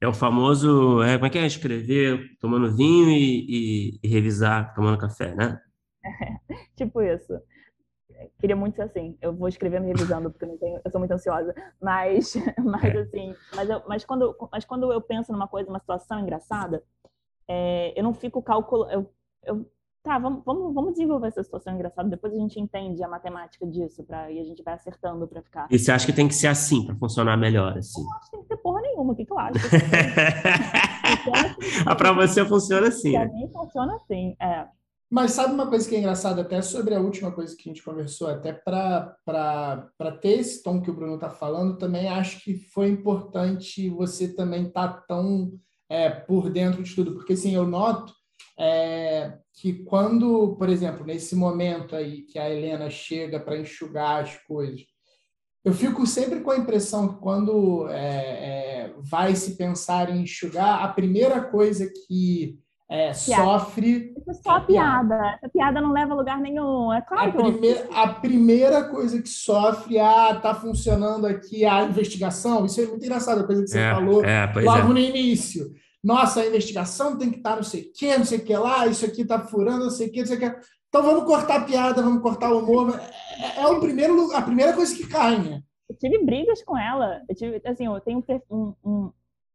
É o famoso, é, como é que é? Escrever tomando vinho e, e, e revisar tomando café, né? É, tipo isso. Queria muito ser assim. Eu vou escrevendo e revisando, porque eu, não tenho, eu sou muito ansiosa. Mas, mas é. assim, mas, eu, mas, quando, mas quando eu penso numa coisa, uma situação engraçada, é, eu não fico calculando. Eu, eu, tá, vamos, vamos, vamos desenvolver essa situação engraçada, depois a gente entende a matemática disso pra, e a gente vai acertando para ficar. E você acha que tem que ser assim para funcionar melhor? Assim? Eu acho que tem que ter porra nenhuma, o que, que eu acho? ah, para você funciona assim. Para mim funciona assim, é. Mas sabe uma coisa que é engraçada, até sobre a última coisa que a gente conversou, até para ter esse tom que o Bruno está falando, também acho que foi importante você também estar tá tão é, por dentro de tudo, porque assim, eu noto é, que quando, por exemplo, nesse momento aí que a Helena chega para enxugar as coisas, eu fico sempre com a impressão que quando é, é vai se pensar em enxugar, a primeira coisa que é, sofre. Isso é só a piada. piada. Essa piada não leva a lugar nenhum. É claro a, primeira, a primeira coisa que sofre, ah, tá funcionando aqui a investigação. Isso é muito engraçado, a coisa que você é, falou é, logo é. no início nossa, a investigação tem que estar não sei o que, não sei o que lá, isso aqui está furando, não sei o que, não sei o que. Então vamos cortar a piada, vamos cortar o humor. É, é o primeiro, a primeira coisa que cai, né? Eu tive brigas com ela. Eu tive, assim, eu tenho um, um,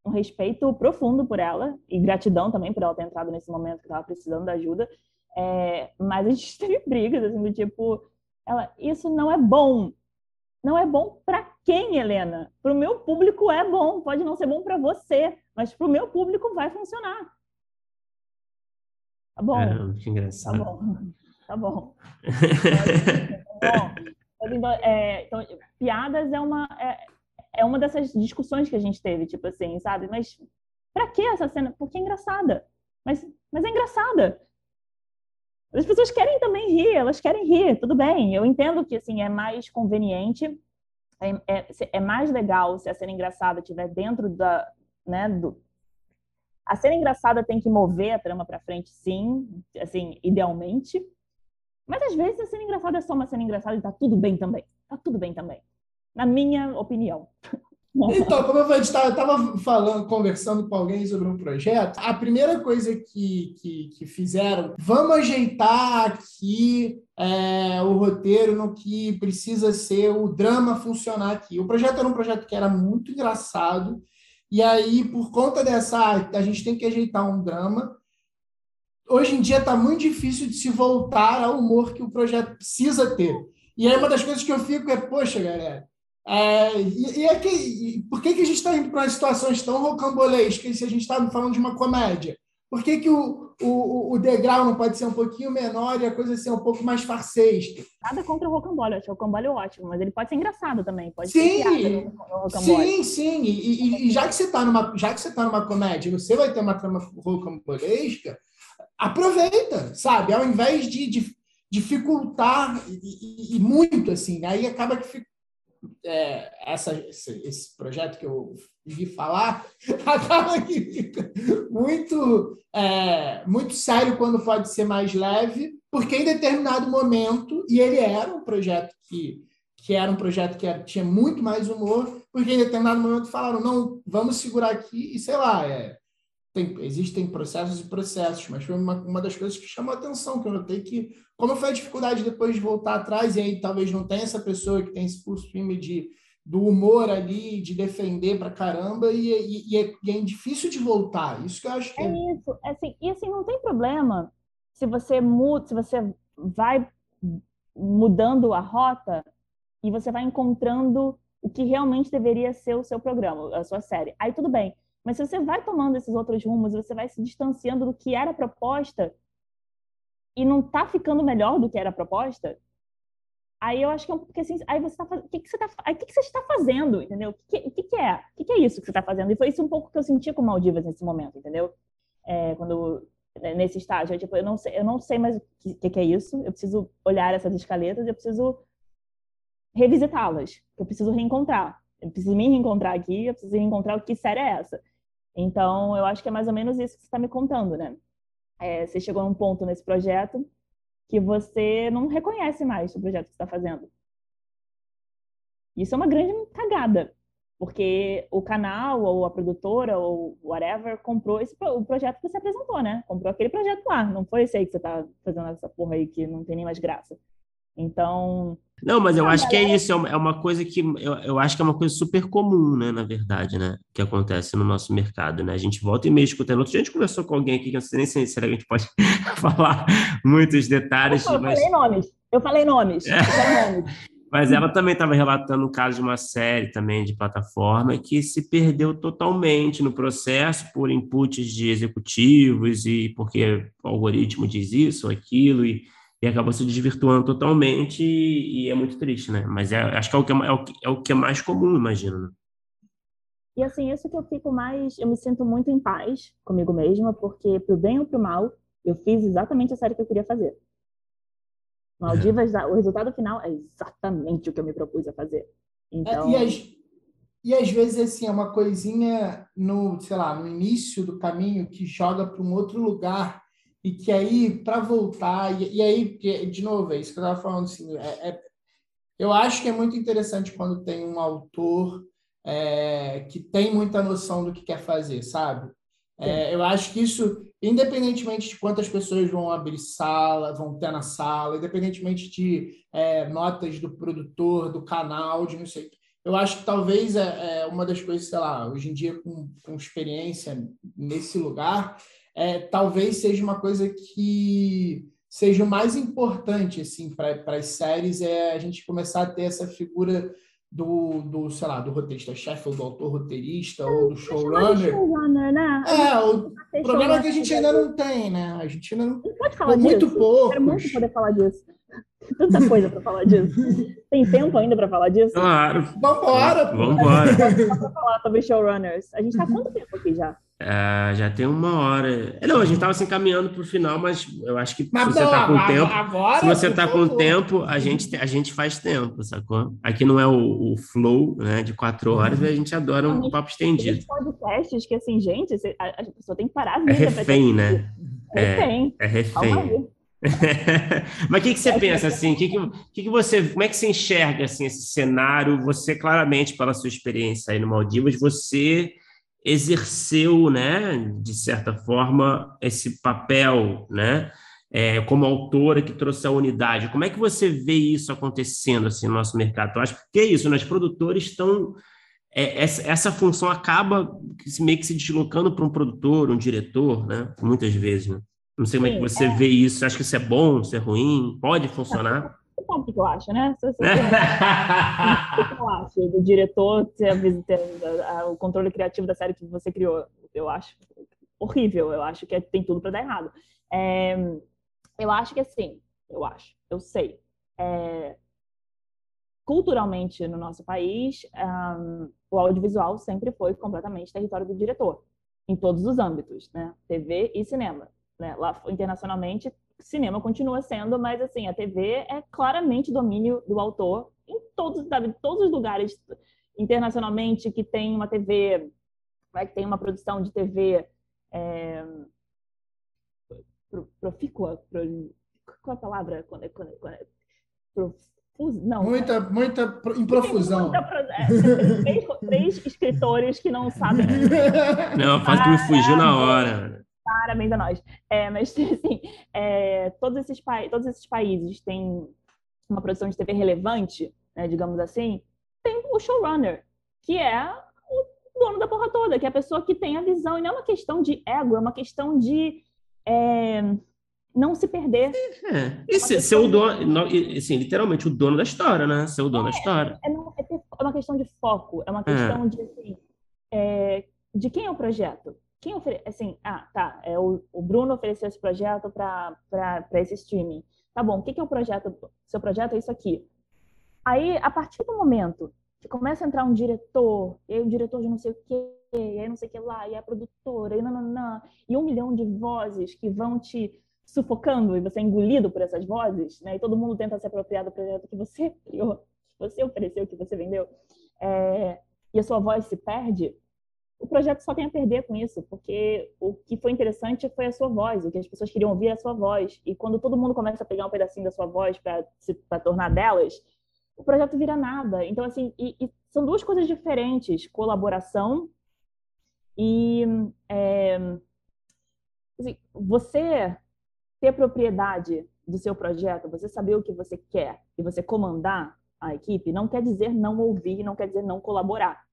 um respeito profundo por ela e gratidão também por ela ter entrado nesse momento que estava precisando da ajuda. É, mas a gente teve brigas, assim, do tipo, ela, isso não é bom. Não é bom para quem, Helena? Para o meu público é bom, pode não ser bom para você, mas para o meu público vai funcionar. Tá bom. É, que engraçado. Tá bom. Tá bom. tá bom. Então, é, então, piadas é uma, é, é, uma dessas discussões que a gente teve, tipo assim, sabe? Mas para que essa cena? Porque é engraçada. Mas, mas é engraçada. As pessoas querem também rir, elas querem rir, tudo bem. Eu entendo que assim é mais conveniente, é, é, é mais legal se a cena engraçada estiver dentro da, né, do... A cena engraçada tem que mover a trama para frente, sim, assim, idealmente. Mas às vezes a cena engraçada é só uma cena engraçada e tá tudo bem também. Tá tudo bem também. Na minha opinião. Então, como eu estava falando, conversando com alguém sobre um projeto, a primeira coisa que, que, que fizeram, vamos ajeitar aqui é, o roteiro no que precisa ser o drama funcionar aqui. O projeto era um projeto que era muito engraçado, e aí, por conta dessa, a gente tem que ajeitar um drama. Hoje em dia está muito difícil de se voltar ao humor que o projeto precisa ter. E aí, uma das coisas que eu fico é, poxa, galera, é, e, e, é que, e por que, que a gente está indo para situações tão rocambolescas se a gente está falando de uma comédia? Por que, que o, o, o degrau não pode ser um pouquinho menor e a coisa ser um pouco mais farsesca? Nada contra o rocambole, eu acho o rocambole ótimo, mas ele pode ser engraçado também, pode sim, ser Sim, sim, e, e, e, já que você está numa, já que você tá numa comédia, você vai ter uma trama rocambolesca, aproveita, sabe? Ao invés de, de dificultar e, e, muito assim, aí acaba que fica é, essa, esse, esse, projeto que eu vi falar acaba que fica muito, é, muito sério quando pode ser mais leve, porque em determinado momento, e ele era um projeto que, que era um projeto que era, tinha muito mais humor, porque em determinado momento falaram, não, vamos segurar aqui e sei lá, é, tem, existem processos e processos, mas foi uma, uma das coisas que chamou a atenção, que eu notei que, como foi a dificuldade depois de voltar atrás, e aí talvez não tenha essa pessoa que tem esse pulso firme de, do humor ali, de defender pra caramba, e, e, e, é, e, é, difícil de voltar. Isso que eu acho que. É, isso. É assim, e assim, não tem problema se você muda, se você vai mudando a rota e você vai encontrando o que realmente deveria ser o seu programa, a sua série. Aí tudo bem. Mas se você vai tomando esses outros rumos, você vai se distanciando do que era proposta e não tá ficando melhor do que era proposta, aí eu acho que é um porque assim, aí você tá o que que você tá, aí que que você está fazendo, entendeu? O que, que, que é? O que, que é isso que você está fazendo? E foi isso um pouco que eu senti com Maldivas nesse momento, entendeu? É, quando né, nesse estágio, eu, tipo, eu não sei, eu não sei mais o que, que é isso. Eu preciso olhar essas escaletas, eu preciso revisitá-las. Eu preciso reencontrar. Eu preciso me reencontrar aqui, eu preciso reencontrar o que série é essa. Então, eu acho que é mais ou menos isso que você está me contando, né? É, você chegou num ponto nesse projeto que você não reconhece mais o projeto que está fazendo. Isso é uma grande cagada, porque o canal ou a produtora ou whatever comprou esse, o projeto que você apresentou, né? Comprou aquele projeto lá, não foi esse aí que você tá fazendo essa porra aí que não tem nem mais graça. Então. Não, mas eu acho que é isso, é, é uma coisa que eu, eu acho que é uma coisa super comum, né, na verdade, né, que acontece no nosso mercado, né? A gente volta e meia escutando. Outro dia a gente conversou com alguém aqui, que eu não sei nem se será que a gente pode falar muitos detalhes. Eu, mas... falei nomes, eu falei nomes. Eu falei nomes. Mas ela também estava relatando o caso de uma série também de plataforma que se perdeu totalmente no processo por inputs de executivos e porque o algoritmo diz isso ou aquilo e, e acabou se desvirtuando totalmente e, e é muito triste, né? Mas é, acho que é o que é, é, o, é o que é mais comum, imagino. Né? E assim, isso que eu fico mais, eu me sinto muito em paz comigo mesma, porque pro bem ou pro mal, eu fiz exatamente a série que eu queria fazer. Maldivas, é. o resultado final é exatamente o que eu me propus a fazer. Então... É, e, às, e às vezes, assim, é uma coisinha no, sei lá, no início do caminho que joga para um outro lugar e que aí, para voltar, e, e, aí, de novo, é isso que eu estava falando, assim, é, é, eu acho que é muito interessante quando tem um autor é, que tem muita noção do que quer fazer, sabe? É, eu acho que isso, independentemente de quantas pessoas vão abrir sala, vão ter na sala, independentemente de é, notas do produtor, do canal, de não sei eu acho que talvez é, é, uma das coisas, sei lá, hoje em dia com, com experiência nesse lugar, é, talvez seja uma coisa que seja o mais importante assim para as séries é a gente começar a ter essa figura do, do, sei lá, do roteirista-chefe, ou do autor roteirista, ou do showrunner. showrunner né? É, o problema é que a gente ainda não tem, né? A gente ainda não. não pode falar disso. Muito pouco. Quero muito poder falar disso. Tanta coisa para falar disso. Tem tempo ainda para falar disso? Claro. Vambora. Vambora. Para falar sobre showrunners. A gente está quanto tempo aqui já? É, já tem uma hora. Não, a gente estava se encaminhando para o final, mas eu acho que mas se você está com agora, tempo, agora, se você está com tempo, a gente, a gente faz tempo, sacou? Aqui não é o, o flow, né, de quatro horas, uhum. a gente adora um papo estendido. Tem podcasts que assim, gente, a, a pessoa tem que parar. É refém, né? É refém. É, é refém. Mas o que, que você pensa assim? Que que, que, que você, como é que você enxerga assim esse cenário? Você claramente, pela sua experiência aí no Maldivas, você exerceu, né, de certa forma, esse papel, né, é, como autora que trouxe a unidade. Como é que você vê isso acontecendo assim no nosso mercado? Eu acho que é isso, né? Os produtores estão é, essa, essa, função acaba meio que se deslocando para um produtor, um diretor, né? Muitas vezes, né? Não sei como é que você é. vê isso. Acho que isso é bom, isso é ruim? Pode funcionar? Sabe o que eu acho, né? Você, você, o que eu acho do diretor ter, ter o controle criativo da série que você criou? Eu acho horrível. Eu acho que é, tem tudo para dar errado. É, eu acho que assim, eu acho, eu sei. É, culturalmente no nosso país, um, o audiovisual sempre foi completamente território do diretor, em todos os âmbitos, né? TV e cinema. Né? Lá internacionalmente, cinema continua sendo, mas assim, a TV é claramente domínio do autor em todos, sabe, todos os lugares internacionalmente que tem uma TV, vai que tem uma produção de TV é, profícua, pro, qual é a palavra? Quando, quando, quando, profus, não. Muita, muita em profusão. Muita, é, três, três, escritores que não sabem. Não, faz que me fugiu na hora. Parabéns a nós. É, mas, assim, é, todos, esses todos esses países têm uma produção de TV relevante, né, digamos assim, tem o showrunner, que é o dono da porra toda, que é a pessoa que tem a visão. E não é uma questão de ego, é uma questão de é, não se perder. É, e ser, ser o dono, assim, literalmente o dono da história, né? Ser o dono é, da história. É, é, uma questão de foco, é uma questão de, assim, é, de quem é o projeto quem oferece, assim, ah, tá, é o, o Bruno ofereceu esse projeto para esse streaming. Tá bom, o que, que é o projeto? Seu projeto é isso aqui. Aí, a partir do momento que começa a entrar um diretor, e aí o diretor de não sei o quê, e aí não sei o que lá, e a produtora, e nananã, e um milhão de vozes que vão te sufocando e você é engolido por essas vozes, né? E todo mundo tenta se apropriar do projeto que você criou, que você ofereceu, que você vendeu, é, e a sua voz se perde, o projeto só tem a perder com isso, porque o que foi interessante foi a sua voz, o que as pessoas queriam ouvir é a sua voz. E quando todo mundo começa a pegar um pedacinho da sua voz para tornar delas, o projeto vira nada. Então, assim, e, e são duas coisas diferentes: colaboração e. É, assim, você ter propriedade do seu projeto, você saber o que você quer e você comandar a equipe, não quer dizer não ouvir, não quer dizer não colaborar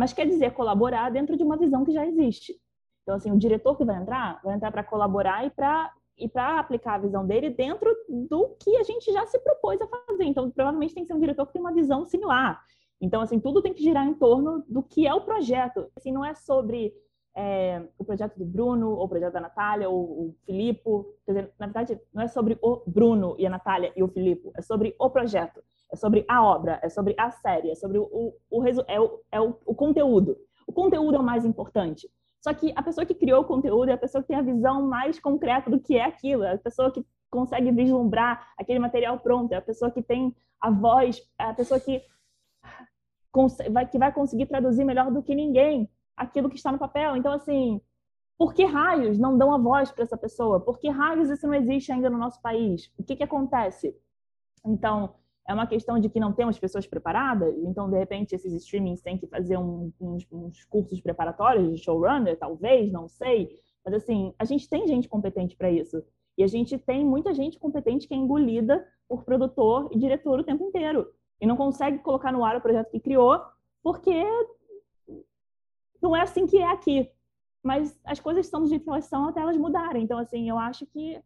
mas quer dizer colaborar dentro de uma visão que já existe. Então, assim, o diretor que vai entrar, vai entrar para colaborar e para e para aplicar a visão dele dentro do que a gente já se propôs a fazer. Então, provavelmente tem que ser um diretor que tem uma visão similar. Então, assim, tudo tem que girar em torno do que é o projeto. Assim, não é sobre é, o projeto do Bruno, ou o projeto da Natália, ou o Filipe. Quer dizer, na verdade, não é sobre o Bruno e a Natália e o Filipe, é sobre o projeto é sobre a obra, é sobre a série, é sobre o, o, o, é o, é o, o conteúdo. O conteúdo é o mais importante. Só que a pessoa que criou o conteúdo é a pessoa que tem a visão mais concreta do que é aquilo, é a pessoa que consegue vislumbrar aquele material pronto, é a pessoa que tem a voz, é a pessoa que vai, que vai conseguir traduzir melhor do que ninguém aquilo que está no papel. Então, assim, por que raios não dão a voz para essa pessoa? Por que raios isso não existe ainda no nosso país? O que, que acontece? Então, é uma questão de que não temos pessoas preparadas, então, de repente, esses streamings têm que fazer um, uns, uns, cursos preparatórios de showrunner, talvez, não sei. Mas, assim, a gente tem gente competente para isso. E a gente tem muita gente competente que é engolida por produtor e diretor o tempo inteiro. E não consegue colocar no ar o projeto que criou, porque não é assim que é aqui. Mas as coisas estão do jeito que elas são até elas mudarem. Então, assim, eu acho que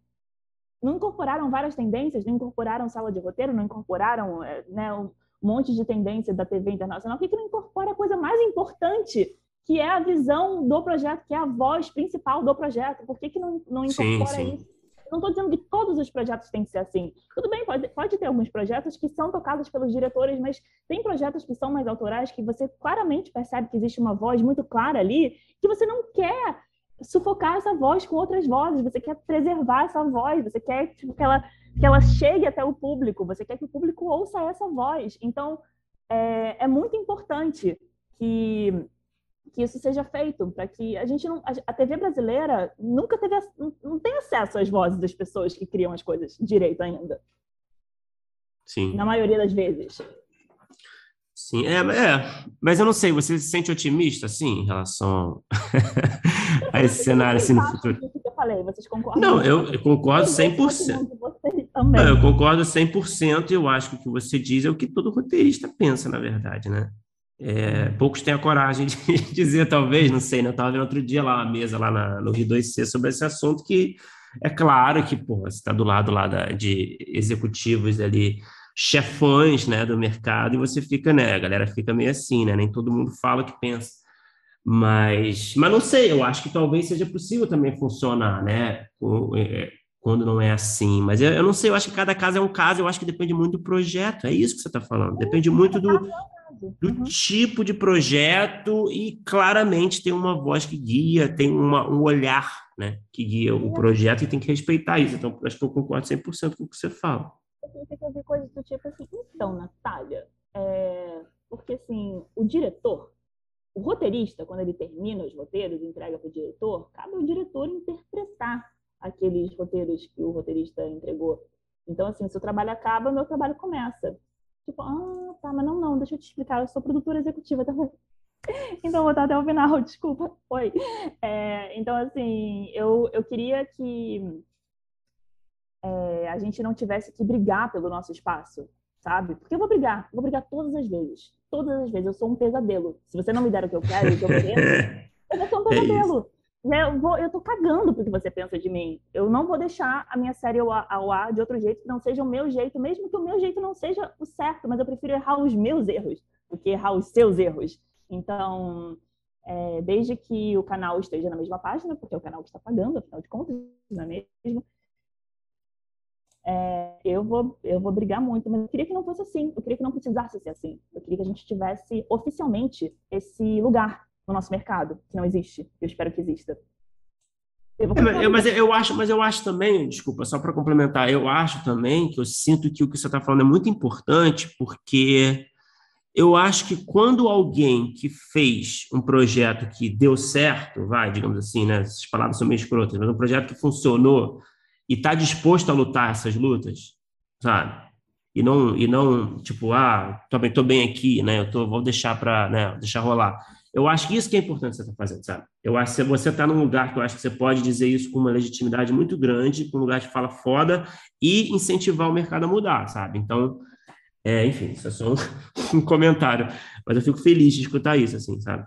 não incorporaram várias tendências, não incorporaram sala de roteiro, não incorporaram é, né, um monte de tendência da TV internacional. Por que, que não incorpora a coisa mais importante, que é a visão do projeto, que é a voz principal do projeto? Por que, que não, não incorpora sim, sim. isso? Não estou dizendo que todos os projetos têm que ser assim. Tudo bem, pode, pode ter alguns projetos que são tocados pelos diretores, mas tem projetos que são mais autorais que você claramente percebe que existe uma voz muito clara ali que você não quer sufocar essa voz com outras vozes, você quer preservar essa voz, você quer tipo, que, ela, que ela chegue até o público, você quer que o público ouça essa voz. Então, é, é muito importante que, que isso seja feito, para que a gente não. A, TV brasileira nunca teve. não tem acesso às vozes das pessoas que criam as coisas direito ainda. Sim. Na maioria das vezes. Sim, é, é, mas eu não sei, você se sente otimista, assim, em relação a esse cenário, assim, no futuro? Que eu falei, vocês concordam? Não, eu, eu concordo 100%. Não, eu concordo 100% e eu acho que o que você diz é o que todo roteirista pensa, na verdade, né? É, poucos têm a coragem de dizer, talvez, não sei, né? Eu estava vendo outro dia lá uma mesa lá na, no Rio 2C sobre esse assunto que é claro que, pô, você está do lado lá da, de executivos ali chefões né, do mercado e você fica, né? A galera fica meio assim, né? Nem todo mundo fala o que pensa. Mas, mas não sei, eu acho que talvez seja possível também funcionar, né? É, quando não é assim. Mas eu, eu não sei, eu acho que cada caso é um caso, eu acho que depende muito do projeto. É isso que você está falando. Depende muito do, do uhum. tipo de projeto e claramente tem uma voz que guia, tem uma, um olhar né, que guia o projeto e tem que respeitar isso. Então, acho que eu concordo 100% com o que você fala tem que ouvir coisas do tipo assim, então, Natália, é... porque assim, o diretor, o roteirista, quando ele termina os roteiros e entrega para o diretor, cabe ao diretor interpretar aqueles roteiros que o roteirista entregou. Então, assim, se o trabalho acaba, meu trabalho começa. Tipo, ah, tá, mas não, não, deixa eu te explicar, eu sou produtora executiva também. Então, vou estar até o final, desculpa. Foi. É, então, assim, eu, eu queria que é, a gente não tivesse que brigar pelo nosso espaço, sabe? Porque eu vou brigar, vou brigar todas as vezes. Todas as vezes. Eu sou um pesadelo. Se você não me der o que eu quero, o que eu mereço, eu vou ser um é pesadelo. É eu, vou, eu tô cagando porque você pensa de mim. Eu não vou deixar a minha série ao, ao ar de outro jeito que não seja o meu jeito, mesmo que o meu jeito não seja o certo, mas eu prefiro errar os meus erros do que errar os seus erros. Então, é, desde que o canal esteja na mesma página, porque é o canal que está pagando, afinal de contas, não é mesmo? É, eu, vou, eu vou brigar muito, mas eu queria que não fosse assim, eu queria que não precisasse ser assim. Eu queria que a gente tivesse oficialmente esse lugar no nosso mercado, que não existe, eu espero que exista. Eu é, mas eu acho, mas eu acho também, desculpa, só para complementar, eu acho também que eu sinto que o que você está falando é muito importante, porque eu acho que quando alguém que fez um projeto que deu certo, vai, digamos assim, né? Essas palavras são meio escrotas, mas um projeto que funcionou e está disposto a lutar essas lutas, sabe? E não, e não tipo, ah, também tô bem aqui, né? Eu tô, vou deixar para, né? Deixar rolar. Eu acho que isso que é importante você tá fazendo, sabe? Eu acho que você está num lugar que eu acho que você pode dizer isso com uma legitimidade muito grande, com um lugar de fala foda e incentivar o mercado a mudar, sabe? Então, é, enfim, isso é só um, um, comentário. Mas eu fico feliz de escutar isso, assim, sabe?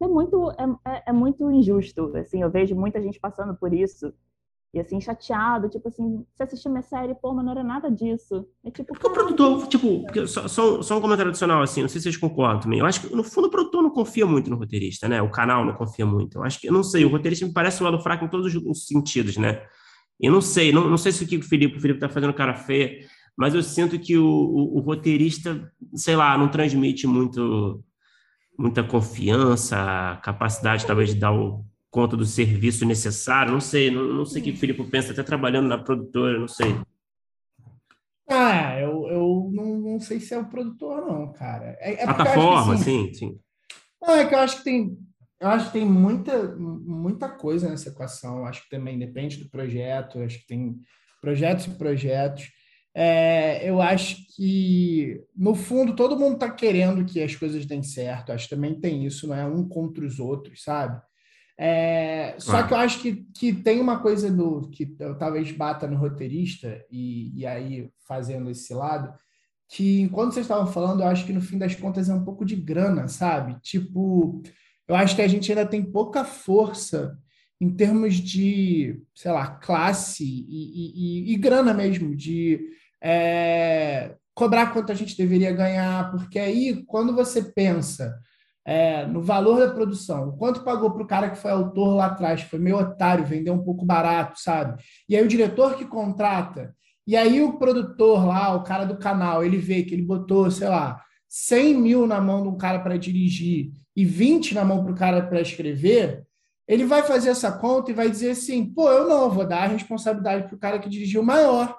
É muito, é, é, é muito injusto, assim, eu vejo muita gente passando por isso e assim, chateado, tipo assim, você assistiu minha série, pô, mas não era nada disso. É tipo. O produtor, tipo, só, só, só, um comentário adicional, assim, não sei se vocês concordam também. Eu acho que, no fundo, o produtor não confia muito no roteirista, né? O canal não confia muito. Eu acho que, eu não sei, o roteirista me parece um lado fraco em todos os sentidos, né? Eu não sei, não, não sei se o que o Felipe, o Felipe tá fazendo cara feia, mas eu sinto que o, o, o roteirista, sei lá, não transmite muito muita confiança, capacidade talvez de dar o conta do serviço necessário, não sei, não, não sei o que o Filipe pensa, até trabalhando na produtora, não sei. Ah, eu, eu não, não sei se é o produtor, não, cara. É, é Plataforma, assim, sim, sim. Não, é que eu acho que tem, eu acho que tem muita, muita coisa nessa equação. Eu acho que também depende do projeto, acho que tem projetos e projetos. É, eu acho que, no fundo, todo mundo está querendo que as coisas deem certo. Acho que também tem isso, não é um contra os outros, sabe? É, só ah. que eu acho que, que tem uma coisa do que eu talvez bata no roteirista, e, e aí fazendo esse lado, que enquanto vocês estavam falando, eu acho que no fim das contas é um pouco de grana, sabe? Tipo, eu acho que a gente ainda tem pouca força em termos de, sei lá, classe e, e, e grana mesmo, de é, cobrar quanto a gente deveria ganhar, porque aí, quando você pensa é, no valor da produção, quanto pagou para o cara que foi autor lá atrás, que foi meio otário, vendeu um pouco barato, sabe? E aí o diretor que contrata, e aí o produtor lá, o cara do canal, ele vê que ele botou, sei lá, 100 mil na mão de um cara para dirigir e 20 na mão para o cara para escrever, ele vai fazer essa conta e vai dizer assim: pô, eu não, vou dar a responsabilidade para o cara que dirigiu maior.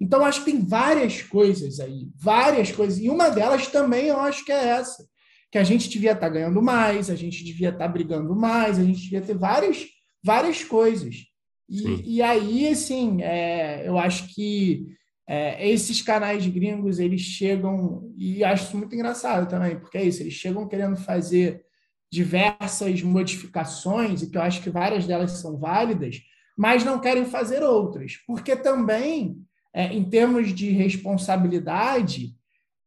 Então, acho que tem várias coisas aí, várias coisas, e uma delas também eu acho que é essa que a gente devia estar tá ganhando mais, a gente devia estar tá brigando mais, a gente devia ter várias, várias coisas. E, e aí, assim, é, eu acho que é, esses canais gringos, eles chegam, e acho isso muito engraçado também, porque é isso, eles chegam querendo fazer diversas modificações, e que eu acho que várias delas são válidas, mas não querem fazer outras, porque também, é, em termos de responsabilidade,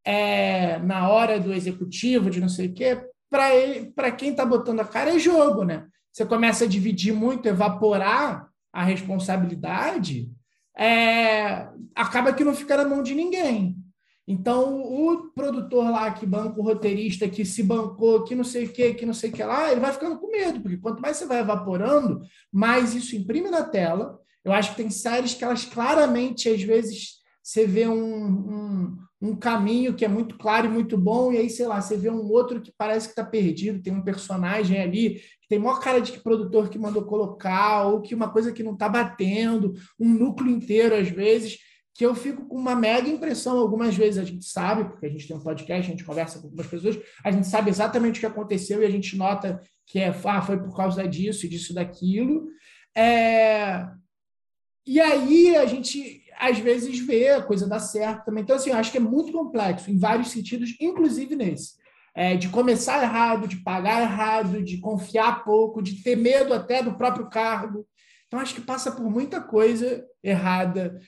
é, na hora do executivo, de não sei o quê, para quem está botando a cara é jogo, né? Você começa a dividir muito, evaporar a responsabilidade, é, acaba que não fica na mão de ninguém. Então, o produtor lá que banca o roteirista, que se bancou, que não sei o que, que não sei o que lá, ele vai ficando com medo, porque quanto mais você vai evaporando, mais isso imprime na tela. Eu acho que tem séries que elas claramente, às vezes, você vê um, um, um, caminho que é muito claro e muito bom, e aí, sei lá, você vê um outro que parece que está perdido, tem um personagem ali que tem maior cara de que produtor que mandou colocar, ou que uma coisa que não está batendo, um núcleo inteiro, às vezes, que eu fico com uma mega impressão. Algumas vezes a gente sabe, porque a gente tem um podcast, a gente conversa com algumas pessoas, a gente sabe exatamente o que aconteceu e a gente nota que é, ah, foi por causa disso e disso daquilo. É... E aí a gente às vezes vê a coisa dar certo também. Então, assim, eu acho que é muito complexo, em vários sentidos, inclusive nesse. É, de começar errado, de pagar errado, de confiar pouco, de ter medo até do próprio cargo. Então, acho que passa por muita coisa errada.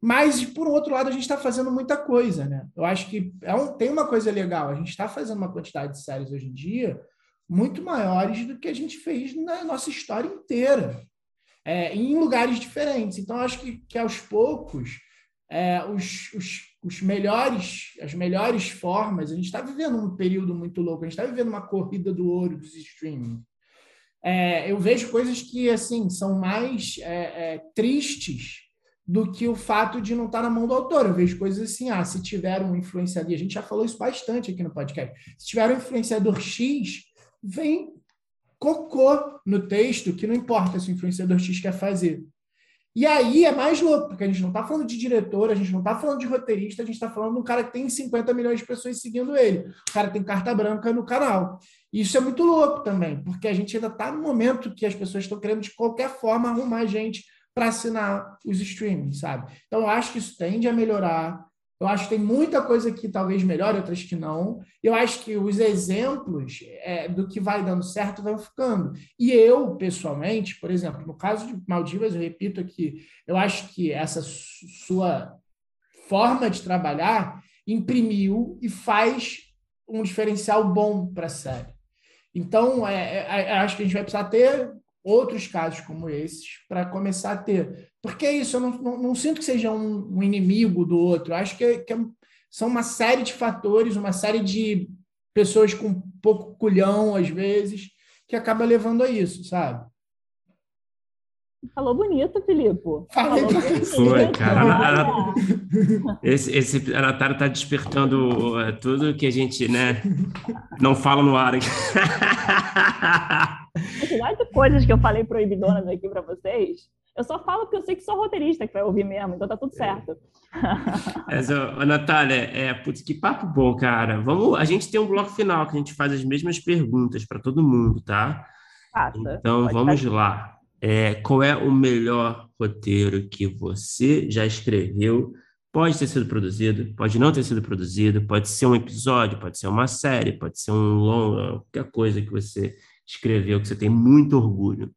Mas, por outro lado, a gente está fazendo muita coisa, né? Eu acho que é um, tem uma coisa legal. A gente está fazendo uma quantidade de séries hoje em dia muito maiores do que a gente fez na nossa história inteira é, em lugares diferentes. Então, acho que, que aos poucos, é, os, os, os, melhores, as melhores formas, a gente está vivendo um período muito louco, a gente está vivendo uma corrida do ouro dos streaming. É, eu vejo coisas que assim são mais é, é, tristes do que o fato de não estar tá na mão do autor. Eu vejo coisas assim, ah, se tiver um influenciador, a gente já falou isso bastante aqui no podcast, se tiver um influenciador X, vem cocô no texto que não importa se o influenciador X quer fazer. E aí é mais louco, porque a gente não está falando de diretor, a gente não está falando de roteirista, a gente está falando de um cara que tem 50 milhões de pessoas seguindo ele. O cara tem carta branca no canal. E isso é muito louco também, porque a gente ainda está no momento que as pessoas estão querendo, de qualquer forma, arrumar gente para assinar os streamings, sabe? Então, eu acho que isso tende a melhorar. Eu acho que tem muita coisa que talvez melhore, outras que não. Eu acho que os exemplos é, do que vai dando certo vão ficando. E eu, pessoalmente, por exemplo, no caso de Maldivas, eu repito aqui, eu acho que essa sua forma de trabalhar imprimiu e faz um diferencial bom para a série. Então, é, é, é, acho que a gente vai precisar ter outros casos como esses para começar a ter. Porque é isso, eu não, não, não sinto que seja um, um, inimigo do outro. Eu acho que, que, são uma série de fatores, uma série de pessoas com pouco culhão, às vezes, que acaba levando a isso, sabe? Falou bonito, Filipe. Falei bonito. Foi, cara. esse, esse, a Natália está despertando uh, tudo que a gente né, não fala no ar. quantidade de coisas que eu falei proibidonas aqui para vocês, eu só falo porque eu sei que sou roteirista que vai ouvir mesmo, então tá tudo certo. Mas, ô, Natália, é, putz, que papo bom, cara. Vamos, a gente tem um bloco final que a gente faz as mesmas perguntas para todo mundo, tá? Faça. Então, Pode vamos fazer. lá. É, qual é o melhor roteiro que você já escreveu? Pode ter sido produzido, pode não ter sido produzido, pode ser um episódio, pode ser uma série, pode ser um longa, qualquer coisa que você escreveu que você tem muito orgulho?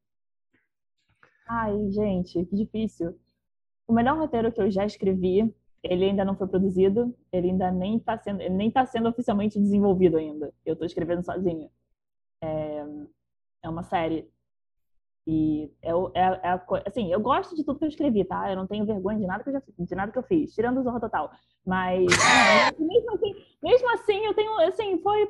Ai, gente, que difícil. O melhor roteiro que eu já escrevi, ele ainda não foi produzido, ele ainda nem está sendo, nem tá sendo oficialmente desenvolvido ainda. Eu estou escrevendo sozinha. É, é uma série e é, é, é, assim, eu gosto de tudo que eu escrevi, tá? Eu não tenho vergonha de nada que eu já de nada que eu fiz, tirando o Zorro Total. Mas mesmo, assim, mesmo assim, eu tenho, assim, foi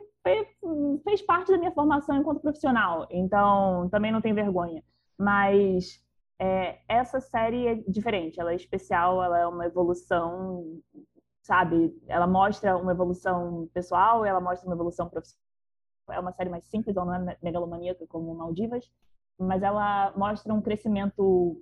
fez parte da minha formação enquanto profissional, então também não tenho vergonha. Mas é, essa série é diferente, ela é especial, ela é uma evolução, sabe? Ela mostra uma evolução pessoal, ela mostra uma evolução profissional. É uma série mais simples, ela não é megalomaníaca como Maldivas, mas ela mostra um crescimento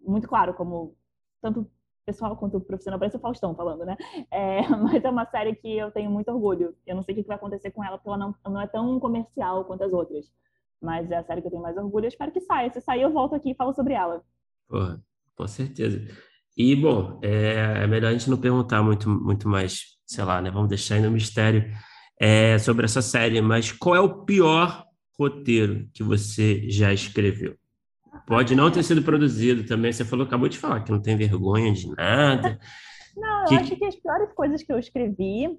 muito claro, como tanto pessoal quanto profissional, parece o Faustão falando, né? É, mas é uma série que eu tenho muito orgulho. Eu não sei o que vai acontecer com ela, porque ela não, não é tão comercial quanto as outras. Mas é a série que eu tenho mais orgulho. Eu espero que saia. Se sair, eu volto aqui e falo sobre ela. Porra, com certeza. E, bom, é, é melhor a gente não perguntar muito, muito mais, sei lá, né? Vamos deixar ainda um mistério é, sobre essa série. Mas qual é o pior roteiro que você já escreveu? Pode não ter sido produzido também. Você falou, acabou de falar que não tem vergonha de nada. Não, eu que... acho que as piores coisas que eu escrevi.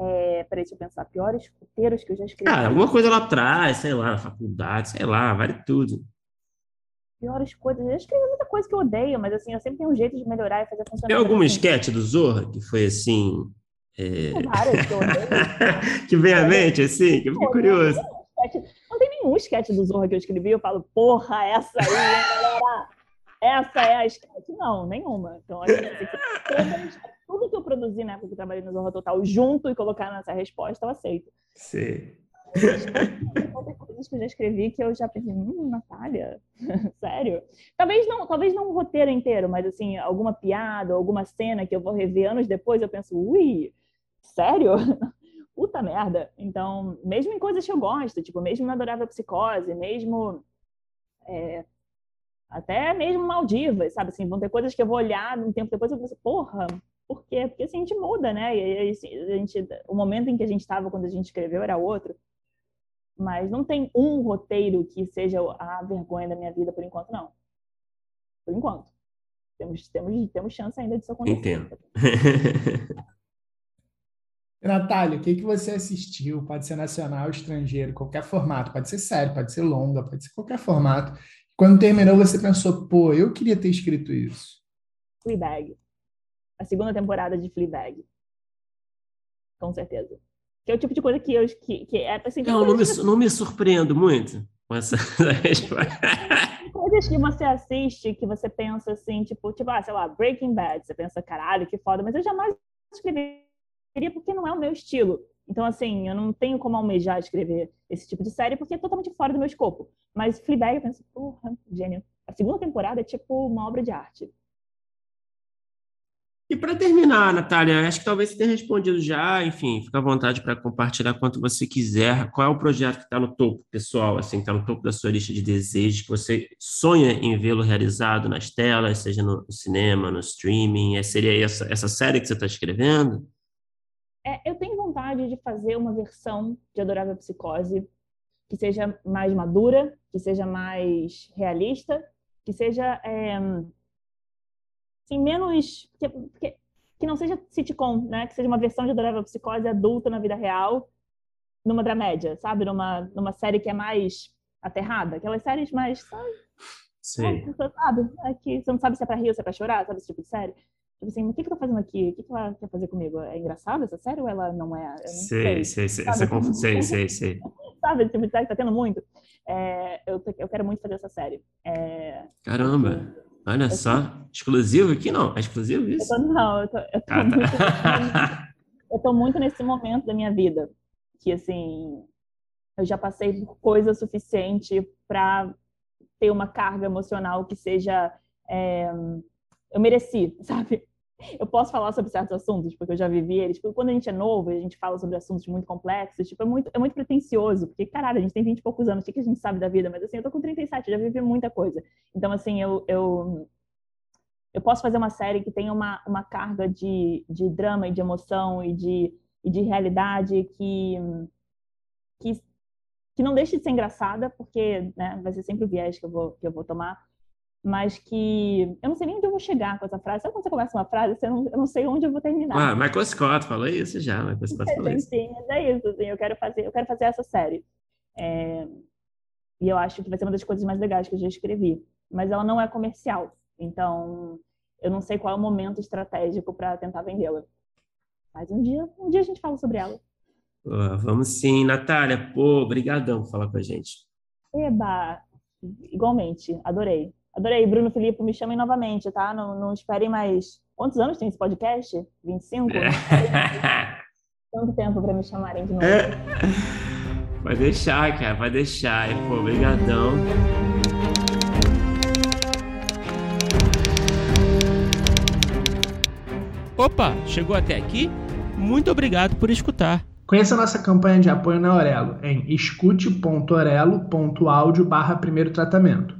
É, peraí, deixa eu pensar. Piores roteiros que eu já escrevi. Ah, alguma coisa lá atrás, sei lá, na faculdade, sei lá, vale tudo. Piores coisas. Eu escrevi muita coisa que eu odeio, mas assim, eu sempre tenho um jeito de melhorar e fazer funcionar. Tem alguma assim. sketch do Zorra que foi assim. É... Várias que eu odeio. que vem à mente, assim, que eu fiquei curioso tem nenhum sketch do Zorra que eu escrevi, eu falo, porra, essa aí, galera, essa é a sketch. Não, nenhuma. Então, acho que tudo que eu produzi na época que eu trabalhei no Zorra Total junto e colocar nessa resposta, eu aceito. Sim. Tem coisas que eu já escrevi que eu já pensei, hum, Natália, sério? Talvez não, talvez não um roteiro inteiro, mas assim, alguma piada, alguma cena que eu vou rever anos depois, eu penso, ui, sério? puta merda. Então, mesmo em coisas que eu gosto, tipo, mesmo na Adorável Psicose, mesmo. É, até mesmo Maldivas, sabe? Assim, vão ter coisas que eu vou olhar um tempo depois e vou pensar, porra, por quê? Porque assim, a gente muda, né? E, assim, a gente, o momento em que a gente estava quando a gente escreveu era outro. Mas não tem um roteiro que seja a vergonha da minha vida por enquanto, não. Por enquanto. Temos, temos, temos chance ainda disso acontecer. Entendo. Natália, o que, que você assistiu? Pode ser nacional, estrangeiro, qualquer formato. Pode ser sério, pode ser longa, pode ser qualquer formato. Quando terminou, você pensou, pô, eu queria ter escrito isso. Fleabag. A segunda temporada de Fleabag. Com certeza. Que é o tipo de coisa que eu... Que, que é, assim, não, não me, não me surpreendo muito com essa coisas que você assiste que você pensa assim, tipo, tipo, ah, sei lá, Breaking Bad. Você pensa, caralho, que foda. Mas eu jamais escrevi queria porque não é o meu estilo. Então, assim, eu não tenho como almejar escrever esse tipo de série porque é totalmente fora do meu escopo. Mas Fleabag, eu penso, porra, gênio. a segunda temporada é tipo uma obra de arte. E para terminar, Natália, acho que talvez você tenha respondido já, enfim, fica à vontade para compartilhar quanto você quiser. Qual é o projeto que está no topo, pessoal, assim, está no topo da sua lista de desejos, que você sonha em vê-lo realizado nas telas, seja no cinema, no streaming? É, seria essa, essa série que você está escrevendo? É, eu tenho vontade de fazer uma versão de Adorável Psicose que seja mais madura, que seja mais realista, que seja é, assim, menos. Que, que, que, não seja sitcom, né? Que seja uma versão de Adorável Psicose adulta na vida real, numa dramédia, sabe? Numa, numa série que é mais aterrada. Aquelas séries mais. Sabe? Sim. Sabe? É que você não sabe se é pra rir ou se é pra chorar, sabe? Esse tipo de série. Tipo assim, o que, que eu tô fazendo aqui? O que, que ela quer fazer comigo? É engraçado essa série ou ela não é? sei, sei, sei, sei, sei, sei, sei. Sabe, tipo de série que tá tendo muito? É, eu, eu quero muito fazer essa série. É, Caramba! Olha eu só, tô... exclusivo aqui não? É exclusivo isso? Eu tô, não, eu tô, eu tô, ah, tá. muito, eu tô muito nesse momento da minha vida que, assim, eu já passei por coisa suficiente para ter uma carga emocional que seja... É, eu mereci, sabe? Eu posso falar sobre certos assuntos, porque eu já vivi eles. Tipo, quando a gente é novo, a gente fala sobre assuntos muito complexos, tipo, é muito, é muito pretencioso, porque, caralho, a gente tem 20 e poucos anos, o que, a gente sabe da vida? Mas, assim, eu tô com 37, eu já vivi muita coisa. Então, assim, eu, eu, eu posso fazer uma série que tenha uma, uma carga de, de drama e de emoção e de, e de realidade que, que, que não deixe de ser engraçada, porque né, vai ser sempre o viés que eu vou, que eu vou tomar, mas que eu não sei nem onde eu vou chegar com essa frase. Sabe quando você começa uma frase, você não, eu não sei onde eu vou terminar. Ah, Michael Scott falou isso já, Michael Scott falou isso. Sim, é isso, assim, eu quero fazer, eu quero fazer essa série. É... E eu acho que vai ser uma das coisas mais legais que eu já escrevi. Mas ela não é comercial, então eu não sei qual é o momento estratégico para tentar vendê-la. Mas um dia, um dia a gente fala sobre ela. vamos sim, Natália. Pô, obrigadão por falar com a gente. Eba, igualmente, adorei. Adorei, Bruno Filipe, me chamem novamente, tá? Não, não esperem mais. Quantos anos tem esse podcast? 25? É. Tanto tempo para me chamarem de novo. É. Vai deixar, cara, vai deixar. Pô, obrigadão. Opa, chegou até aqui? Muito obrigado por escutar. Conheça a nossa campanha de apoio na Aurelo em escute.orelo.audio barra primeiro tratamento.